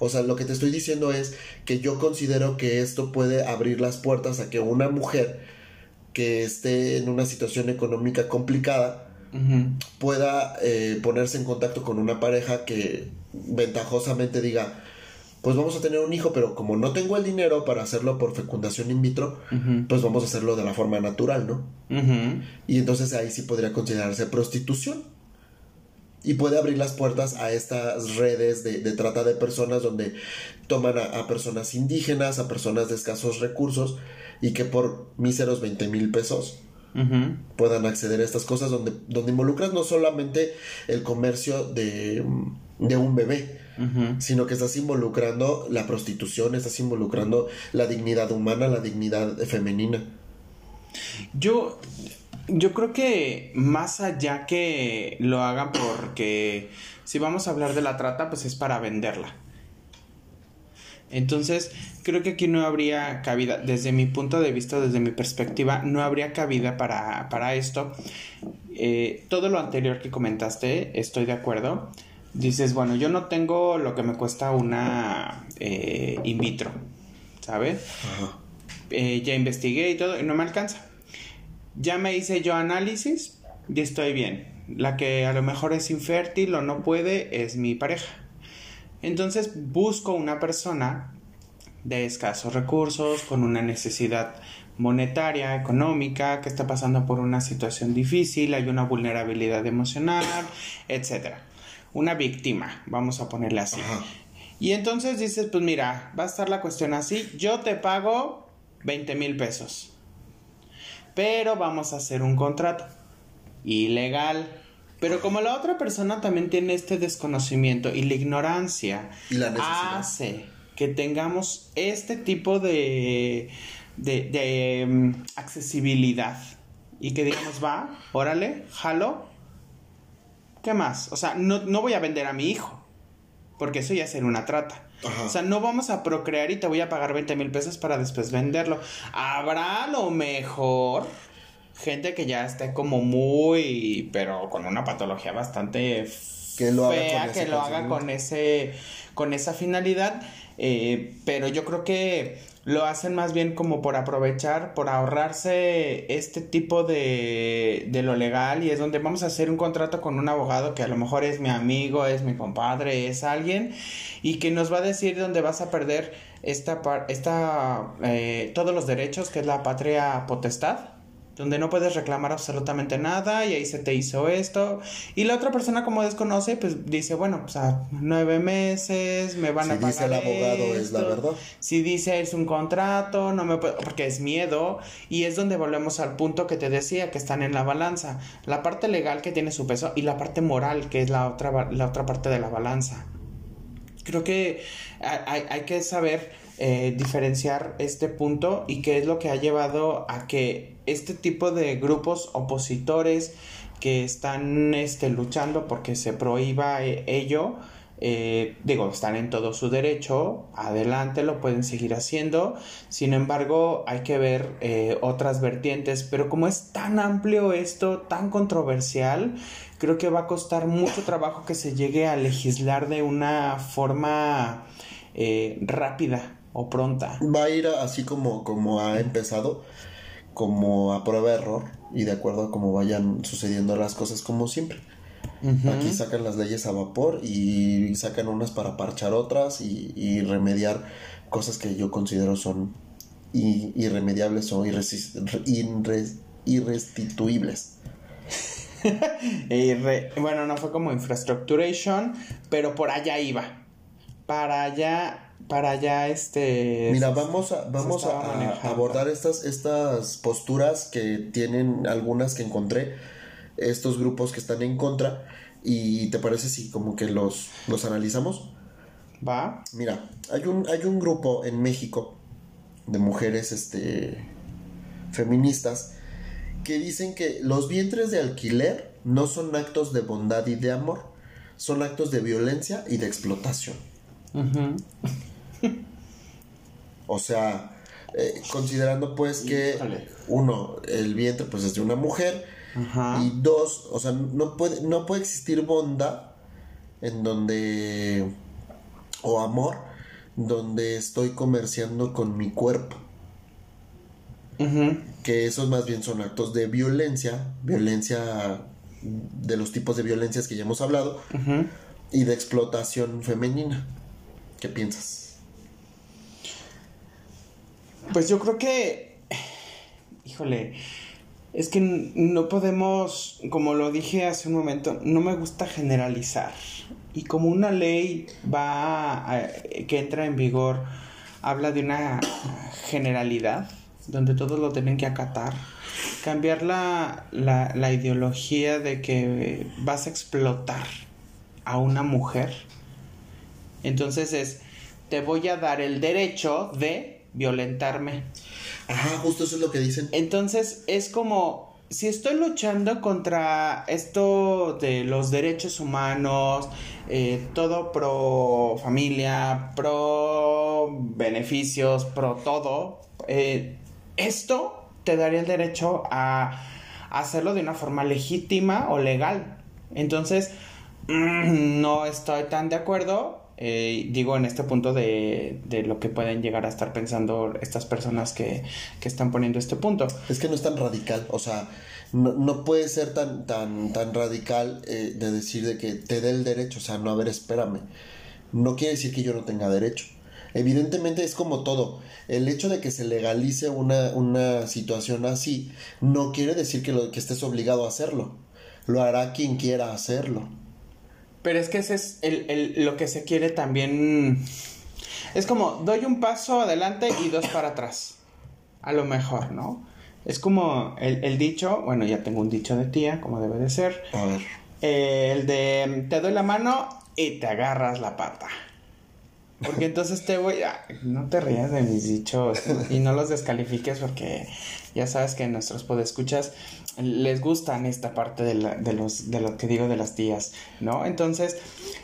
O sea, lo que te estoy diciendo es que yo considero que esto puede abrir las puertas a que una mujer que esté en una situación económica complicada, pueda eh, ponerse en contacto con una pareja que ventajosamente diga, pues vamos a tener un hijo, pero como no tengo el dinero para hacerlo por fecundación in vitro, pues vamos a hacerlo de la forma natural, ¿no? Y entonces ahí sí podría considerarse prostitución. Y puede abrir las puertas a estas redes de, de trata de personas donde toman a, a personas indígenas, a personas de escasos recursos y que por míseros 20 mil pesos puedan acceder a estas cosas donde, donde involucras no solamente el comercio de, de un bebé, sino que estás involucrando la prostitución, estás involucrando la dignidad humana, la dignidad femenina.
Yo, yo creo que más allá que lo hagan porque si vamos a hablar de la trata, pues es para venderla. Entonces, creo que aquí no habría cabida, desde mi punto de vista, desde mi perspectiva, no habría cabida para, para esto. Eh, todo lo anterior que comentaste, estoy de acuerdo. Dices, bueno, yo no tengo lo que me cuesta una eh, in vitro, ¿sabes? Eh, ya investigué y todo y no me alcanza. Ya me hice yo análisis y estoy bien. La que a lo mejor es infértil o no puede es mi pareja. Entonces busco una persona de escasos recursos, con una necesidad monetaria, económica, que está pasando por una situación difícil, hay una vulnerabilidad emocional, etcétera. Una víctima, vamos a ponerle así. Y entonces dices, pues mira, va a estar la cuestión así, yo te pago 20 mil pesos, pero vamos a hacer un contrato ilegal. Pero como la otra persona también tiene este desconocimiento y la ignorancia hace que tengamos este tipo de, de, mm, accesibilidad y que digamos, va, órale, jalo, ¿qué más? O sea, no, no voy a vender a mi hijo porque eso ya sería una trata. O sea, no vamos a procrear y te voy a pagar 20 mil pesos para después venderlo. Habrá lo mejor gente que ya esté como muy, pero con una patología bastante que lo fea, que lo haga con ese, con esa finalidad. Eh, pero yo creo que lo hacen más bien como por aprovechar, por ahorrarse este tipo de, de lo legal y es donde vamos a hacer un contrato con un abogado que a lo mejor es mi amigo, es mi compadre, es alguien y que nos va a decir dónde vas a perder esta, esta eh, todos los derechos que es la patria potestad donde no puedes reclamar absolutamente nada y ahí se te hizo esto. Y la otra persona como desconoce, pues dice, bueno, pues a nueve meses me van a pagar. Si dice el abogado es la verdad. Si dice es un contrato, no me puedo, porque es miedo. Y es donde volvemos al punto que te decía, que están en la balanza. La parte legal que tiene su peso y la parte moral, que es la otra, la otra parte de la balanza. Creo que hay, hay que saber eh, diferenciar este punto y qué es lo que ha llevado a que este tipo de grupos opositores que están este, luchando porque se prohíba eh, ello, eh, digo, están en todo su derecho, adelante, lo pueden seguir haciendo, sin embargo, hay que ver otras vertientes, pero como es tan amplio esto, tan controversial, creo que va a costar mucho trabajo que se llegue a legislar de una forma rápida o pronta.
Va a ir así como, como ha empezado, como a prueba de error y de acuerdo a cómo vayan sucediendo las cosas como siempre. Aquí sacan las leyes a vapor y sacan unas para parchar otras y, remediar cosas que yo considero son irremediables o irrestituibles.
bueno, no fue como infrastructuration, pero por allá iba. Para allá para ya este
mira vamos a vamos a, abordar estas estas posturas que tienen algunas que encontré estos grupos que están en contra y te parece si como que los los analizamos va. Mira hay un hay un grupo en México de mujeres este feministas que dicen que los vientres de alquiler no son actos de bondad y de amor son actos de violencia y de explotación o sea, eh, considerando pues que uno, el vientre pues es de una mujer y dos, o sea, no puede, no puede existir bondad en donde o amor donde estoy comerciando con mi cuerpo. Que esos más bien son actos de violencia, violencia de los tipos de violencias que ya hemos hablado, y de explotación femenina. ¿Qué piensas?
Pues yo creo que, híjole, es que no podemos, como lo dije hace un momento, no me gusta generalizar. Y como una ley va que entra en vigor, habla de una generalidad, donde todos lo tienen que acatar, cambiar la, la, la ideología de que vas a explotar a una mujer. Entonces es, te voy a dar el derecho de violentarme.
Ajá, justo eso es lo que dicen.
Entonces es como, si estoy luchando contra esto de los derechos humanos, eh, todo pro familia, pro beneficios, pro todo, eh, esto te daría el derecho a hacerlo de una forma legítima o legal. Entonces, mm, no estoy tan de acuerdo, eh, digo en este punto de, de, lo que pueden llegar a estar pensando estas personas que, que, están poniendo este punto.
Es que no es tan radical, o sea, no, no puede ser tan, tan, tan radical eh, de decir de que te dé el derecho, o sea, no, a ver, espérame. No quiere decir que yo no tenga derecho. Evidentemente es como todo. El hecho de que se legalice una, una situación así no quiere decir que, lo, que estés obligado a hacerlo. Lo hará quien quiera hacerlo.
Pero es que ese es el, el, lo que se quiere también. Es como, doy un paso adelante y dos para atrás. A lo mejor, ¿no? Es como el, el dicho, bueno, ya tengo un dicho de tía, como debe de ser.
A ver.
Eh, el de te doy la mano y te agarras la pata. Porque entonces te voy a... No te rías de mis dichos y no los descalifiques porque ya sabes que nuestros podescuchas les gustan esta parte de, la, de, los, de lo que digo de las tías, ¿no? Entonces,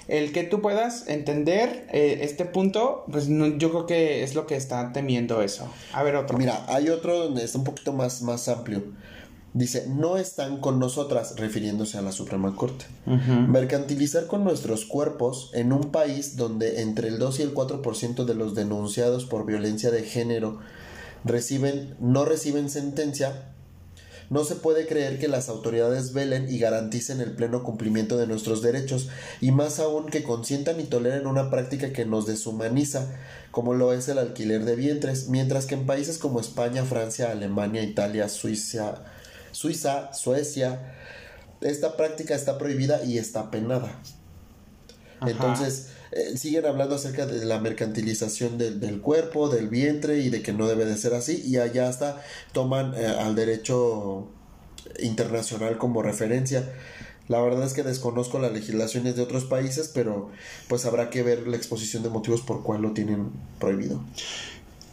el que tú puedas entender eh, este punto, pues no, yo creo que es lo que está temiendo eso. A ver otro.
Mira, hay otro donde está un poquito más, más amplio. Dice, no están con nosotras, refiriéndose a la Suprema Corte. Mercantilizar con nuestros cuerpos en un país donde entre el 2 y el 4% de los denunciados por violencia de género reciben, no reciben sentencia, no se puede creer que las autoridades velen y garanticen el pleno cumplimiento de nuestros derechos, y más aún que consientan y toleren una práctica que nos deshumaniza, como lo es el alquiler de vientres, mientras que en países como España, Francia, Alemania, Italia, Suiza, Suiza, Suecia, esta práctica está prohibida y está penada.
Ajá.
Entonces, eh, siguen hablando acerca de la mercantilización del, del cuerpo, del vientre y de que no debe de ser así. Y allá hasta toman eh, al derecho internacional como referencia. La verdad es que desconozco las legislaciones de otros países, pero pues habrá que ver la exposición de motivos por cuál lo tienen prohibido.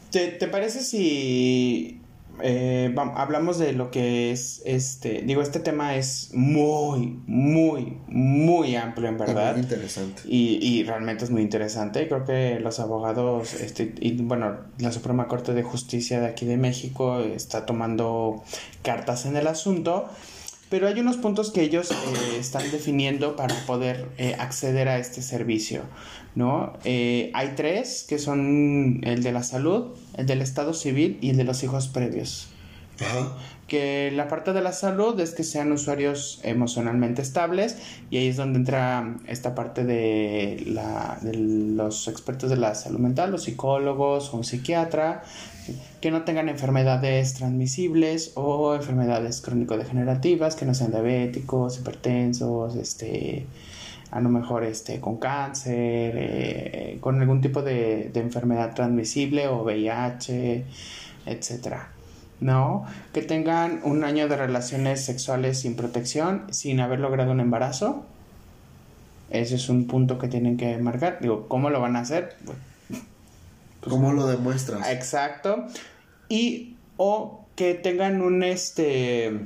¿Te, te parece si eh, hablamos de lo que es este? Digo, este tema es muy, muy, muy amplio en verdad.
Muy interesante.
Y, y realmente es muy interesante. Creo que los abogados, este, y bueno, la Suprema Corte de Justicia de aquí de México está tomando cartas en el asunto. Pero hay unos puntos que ellos eh, están definiendo para poder eh, acceder a este servicio, ¿no? Eh, hay tres, que son el de la salud, el del estado civil y el de los hijos previos
Ajá.
que la parte de la salud es que sean usuarios emocionalmente estables y ahí es donde entra esta parte de, la, de los expertos de la salud mental, los psicólogos o un psiquiatra, que no tengan enfermedades transmisibles o enfermedades crónico-degenerativas, que no sean diabéticos, hipertensos, este a lo mejor este con cáncer, eh, con algún tipo de, de enfermedad transmisible o VIH, etcétera. No, que tengan un año de relaciones sexuales sin protección, sin haber logrado un embarazo. Ese es un punto que tienen que marcar. Digo, ¿cómo lo van a hacer? Pues,
¿Cómo lo demuestras?
Exacto. Y o que tengan un este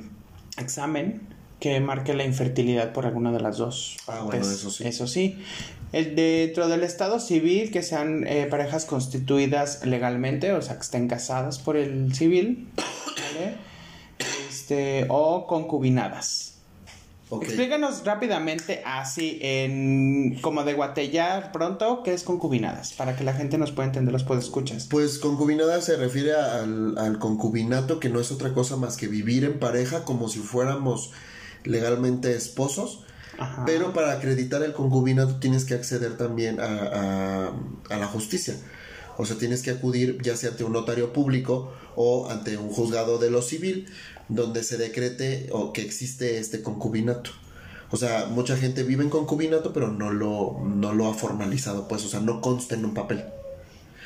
examen que marque la infertilidad por alguna de las dos
Ah, bueno, eso sí.
Eso sí. El dentro del estado civil que sean eh, parejas constituidas legalmente, o sea, que estén casadas por el civil, ¿vale? Este, o concubinadas.
Ok.
Explícanos rápidamente, así, en como de guatellar pronto, qué es concubinadas, para que la gente nos pueda entender los podescuchas.
Pues concubinada se refiere al, al concubinato, que no es otra cosa más que vivir en pareja como si fuéramos legalmente esposos.
Ajá.
Pero para acreditar el concubinato tienes que acceder también a, a- a la justicia. O sea, tienes que acudir ya sea ante un notario público o ante un juzgado de lo civil donde se decrete o que existe este concubinato. O sea, mucha gente vive en concubinato pero no lo, no lo ha formalizado, pues, o sea, no consta en un papel.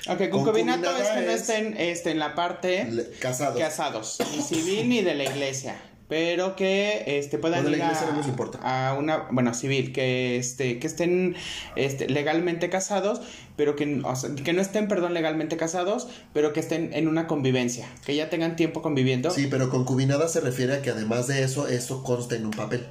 Ok, concubinato es que no
es-
estén este, en la parte
Le- casados.
casados, ni civil ni de la iglesia, pero que este puedan ir a,
iglesia no nos importa.
a una, bueno, civil, que este que estén este, legalmente casados, pero que, o sea, que no estén, perdón, legalmente casados, pero que estén en una convivencia, que ya tengan tiempo conviviendo.
Sí, pero concubinada se refiere a que además de eso, eso consta en un papel.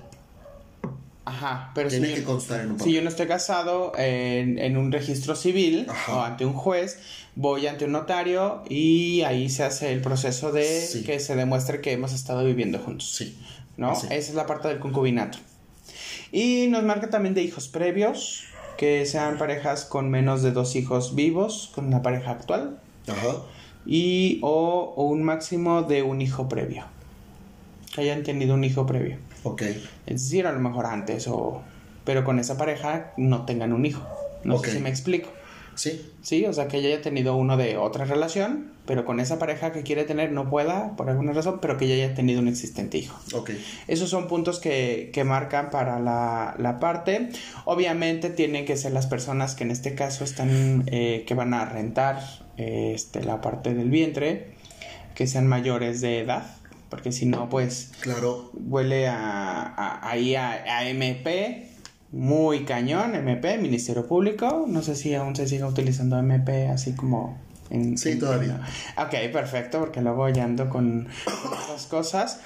Ajá, pero
Tiene
si
que
yo-
constar en un
Si yo no estoy casado en, en un registro civil
Ajá.
o ante un juez, voy ante un notario y ahí se hace el proceso de
Sí.
que se demuestre que hemos estado viviendo juntos.
Sí.
¿No?
Sí.
Esa es la parte del concubinato. Y nos marca también de hijos previos, que sean parejas con menos de dos hijos vivos con la pareja actual
Ajá.
y o, o un máximo de un hijo previo. Que hayan tenido un hijo previo.
Ok.
Es decir, a lo mejor antes o... Pero con esa pareja no tengan un hijo. No sé si me explico.
Sí.
Sí, o sea, que ella haya tenido uno de otra relación, pero con esa pareja que quiere tener no pueda por alguna razón, pero que ella haya tenido un existente hijo.
Ok.
Esos son puntos que, que marcan para la, la parte. Obviamente tienen que ser las personas que en este caso están, eh, que van a rentar eh, este, la parte del vientre, que sean mayores de edad, porque si no, pues
Claro.
huele a, a- ahí a, a MP, muy cañón, MP, Ministerio Público. No sé si aún se sigue utilizando MP así como en...
Sí,
en-
todavía.
Ok, perfecto, porque luego ya ando con esas cosas.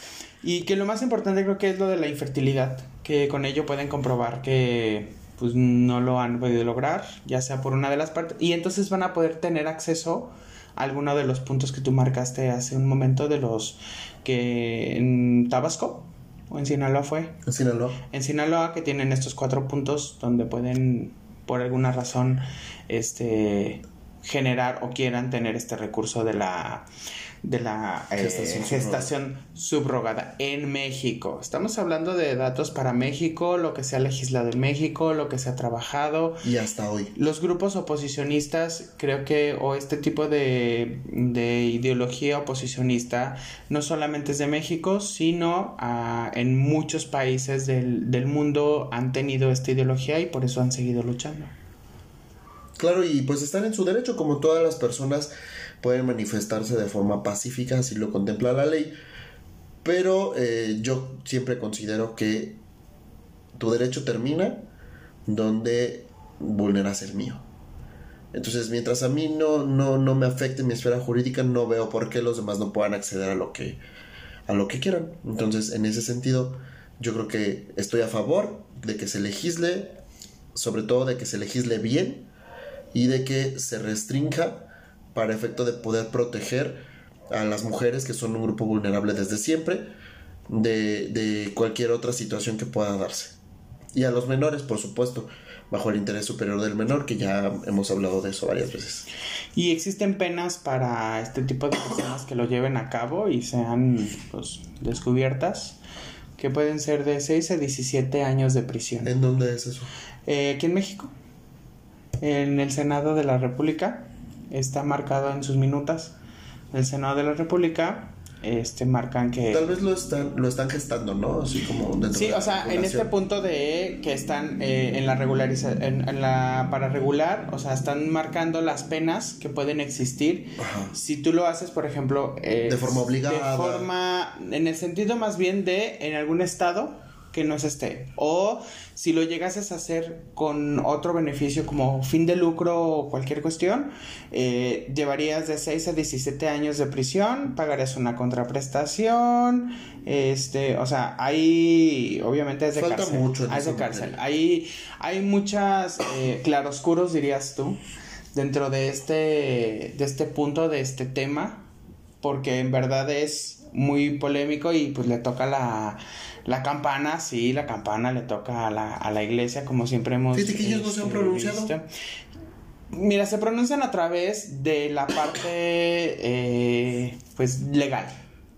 Y que lo más importante creo que es lo de la infertilidad, que con ello pueden comprobar que pues no lo han podido lograr, ya sea por una de las partes, y entonces van a poder tener acceso alguno de los puntos que tú marcaste hace un momento de los que en Tabasco o en Sinaloa fue.
En Sinaloa.
En Sinaloa que tienen estos cuatro puntos donde pueden por alguna razón este generar o quieran tener este recurso de la de la eh,
Gestación
gestación, subrogada en México. Estamos hablando de datos para México, lo que se ha legislado en México, lo que se ha trabajado.
Y hasta hoy.
Los grupos oposicionistas, creo que, o este tipo de, de ideología oposicionista, no solamente es de México, sino ah, en muchos países del, del mundo han tenido esta ideología y por eso han seguido luchando.
Claro, y pues están en su derecho, como todas las personas pueden manifestarse de forma pacífica, así lo contempla la ley. Pero eh, yo siempre considero que tu derecho termina donde vulneras el mío. Entonces, mientras a mí no, no, no me afecte mi esfera jurídica, no veo por qué los demás no puedan acceder a lo que, a lo que quieran. Entonces, en ese sentido, yo creo que estoy a favor de que se legisle, sobre todo de que se legisle bien y de que se restrinja para efecto de poder proteger a las mujeres que son un grupo vulnerable desde siempre de, de cualquier otra situación que pueda darse. Y a los menores, por supuesto, bajo el interés superior del menor, que ya hemos hablado de eso varias veces.
Y existen penas para este tipo de personas que lo lleven a cabo y sean pues, descubiertas, que pueden ser de 6 a 17 años de prisión.
¿En dónde es eso?
Eh, aquí en México, en el Senado de la República, está marcado en sus minutas. El Senado de la República, este, marcan que...
Tal vez lo están, lo están gestando, ¿no? Así como dentro
Sí,
de la
o sea, en este punto de que están eh, en la regularización, en, en la para regular, o sea, están marcando las penas que pueden existir
Ajá.
si tú lo haces, por ejemplo, eh,
De forma obligada.
de forma, en el sentido más bien de en algún estado que no es este, o si lo llegases a hacer con otro beneficio como fin de lucro o cualquier cuestión, eh, llevarías de 6 a 17 años de prisión, pagarías una contraprestación, este, o sea, hay, obviamente es de
Falta
cárcel,
mucho
es de cárcel, hay, hay muchas eh, claroscuros dirías tú dentro de este, de este punto, de este tema, porque en verdad es muy polémico y pues le toca la, la campana, sí, la campana le toca a la, a la iglesia, como siempre hemos
Fíjate que ellos no se han
este,
pronunciado.
visto. Mira, se pronuncian a través de la parte eh, pues legal.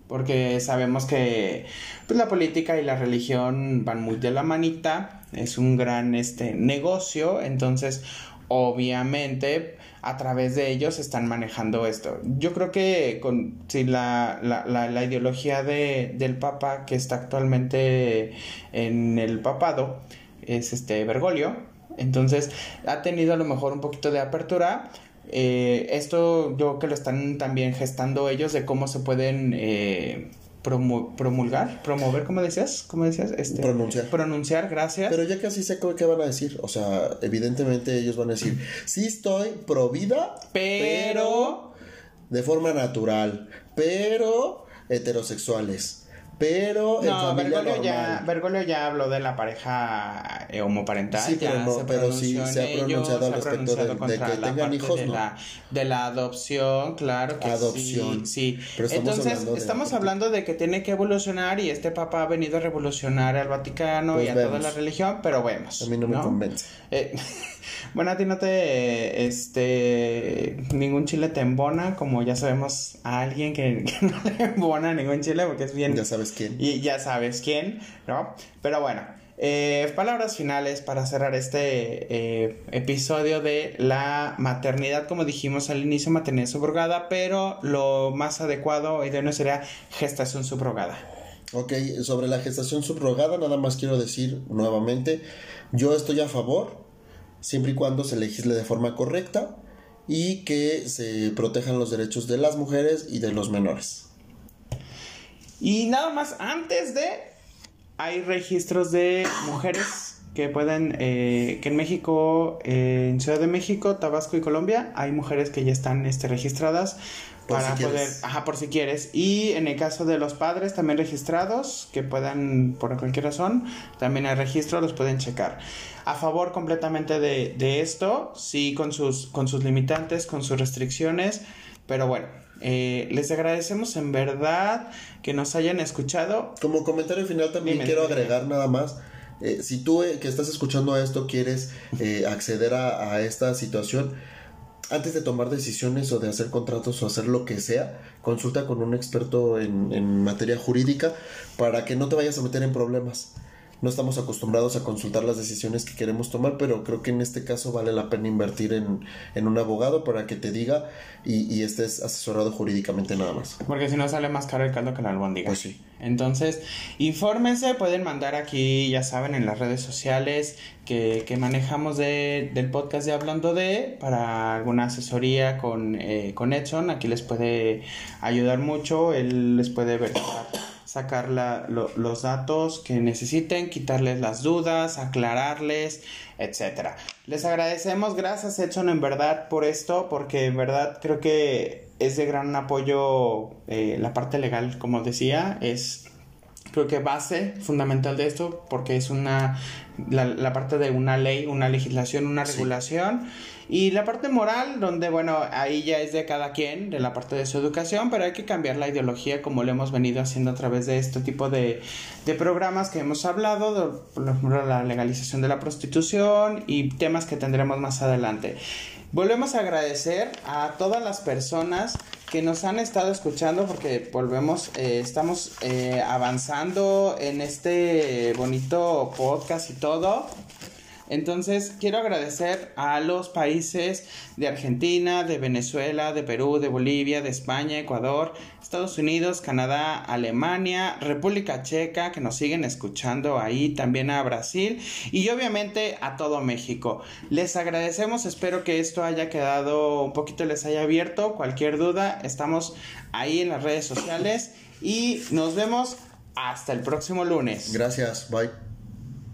Porque sabemos que pues, la política y la religión van muy de la manita. Es un gran este negocio. Entonces, obviamente, a través de ellos están manejando esto. Yo creo que con si la, la, la, la ideología de, del Papa que está actualmente en el papado es este Bergoglio. Entonces ha tenido a lo mejor un poquito de apertura. Eh, esto yo creo que lo están también gestando ellos de cómo se pueden eh, promu- promulgar, promover, ¿cómo decías? ¿Cómo decías? Este,
Pronunciar.
Pronunciar, gracias.
Pero ya casi sé qué van a decir. O sea, evidentemente ellos van a decir, sí estoy pro vida,
Pero-
de forma natural, pero heterosexuales, pero
no, Bergoglio ya. Bergoglio ya habló de la pareja eh, homoparental.
Sí, pero no, pero sí se ha pronunciado al
se ha
respecto
pronunciado
de- de que
la
tengan hijos,
de,
¿no?
la, de la adopción, claro que
Adopción.
sí. sí.
Pero estamos
Entonces,
hablando de-
estamos hablando de que tiene que evolucionar y este papa ha venido a revolucionar al Vaticano
Pues
y a toda la religión, pero vemos.
A mí no me convence.
Eh, bueno, a ti no te, este, ningún chile te embona, como ya sabemos a alguien que, que no le embona ningún chile porque es bien...
Ya sabes quién.
Y ya sabes quién, ¿no? Pero bueno, Eh, palabras finales para cerrar este eh, episodio de la maternidad, como dijimos al inicio, maternidad subrogada, pero lo más adecuado y de no sería gestación subrogada.
Ok, sobre la gestación subrogada, nada más quiero decir nuevamente, yo estoy a favor, siempre y cuando se legisle de forma correcta y que se protejan los derechos de las mujeres y de los menores.
Y nada más, antes de hay registros de mujeres que pueden, eh, que en México, eh, en Ciudad de México, Tabasco y Colombia, hay mujeres que ya están este, registradas para poder, ajá, por si quieres. Y en el caso de los padres también registrados, que puedan, por cualquier razón, también hay registro, los pueden checar. A favor completamente de, de esto, sí, con sus, con sus limitantes, con sus restricciones, pero bueno, eh, les agradecemos en verdad que nos hayan escuchado.
Como comentario final también quiero agregar nada más. Eh, si tú eh, que estás escuchando esto quieres acceder a, esta situación, antes de tomar decisiones o de hacer contratos o hacer lo que sea, consulta con un experto en, en materia jurídica para que no te vayas a meter en problemas no estamos acostumbrados a consultar las decisiones que queremos tomar, pero creo que en este caso vale la pena invertir en, un abogado para que te diga y, estés asesorado jurídicamente nada más.
Porque si no sale más caro el caldo que la albóndiga.
Pues sí.
Entonces, infórmense, pueden mandar aquí, ya saben, en las redes sociales que, manejamos de, del podcast de Hablando de, para alguna asesoría con, eh, con Edson, aquí les puede ayudar mucho, él les puede ver sacar los datos que necesiten, quitarles las dudas, aclararles, etcétera. Les agradecemos, gracias Edson en verdad por esto, porque en verdad creo que es de gran apoyo eh, la parte legal, como decía, es creo que base fundamental de esto, porque es una la, parte de una ley, una legislación, una regulación. Y la parte moral, donde, bueno, ahí ya es de cada quien, de la parte de su educación, pero hay que cambiar la ideología como lo hemos venido haciendo a través de este tipo de, de programas que hemos hablado, por ejemplo, la legalización de la prostitución y temas que tendremos más adelante. Volvemos a agradecer a todas las personas que nos han estado escuchando porque volvemos, eh, estamos eh, avanzando en este bonito podcast y todo. Entonces, quiero agradecer a los países de Argentina, de Venezuela, de Perú, de Bolivia, de España, Ecuador, Estados Unidos, Canadá, Alemania, República Checa, que nos siguen escuchando ahí, también a Brasil y obviamente a todo México. Les agradecemos, espero que esto haya quedado un poquito, les haya abierto. Cualquier duda, estamos ahí en las redes sociales y nos vemos hasta el próximo lunes.
Gracias, bye.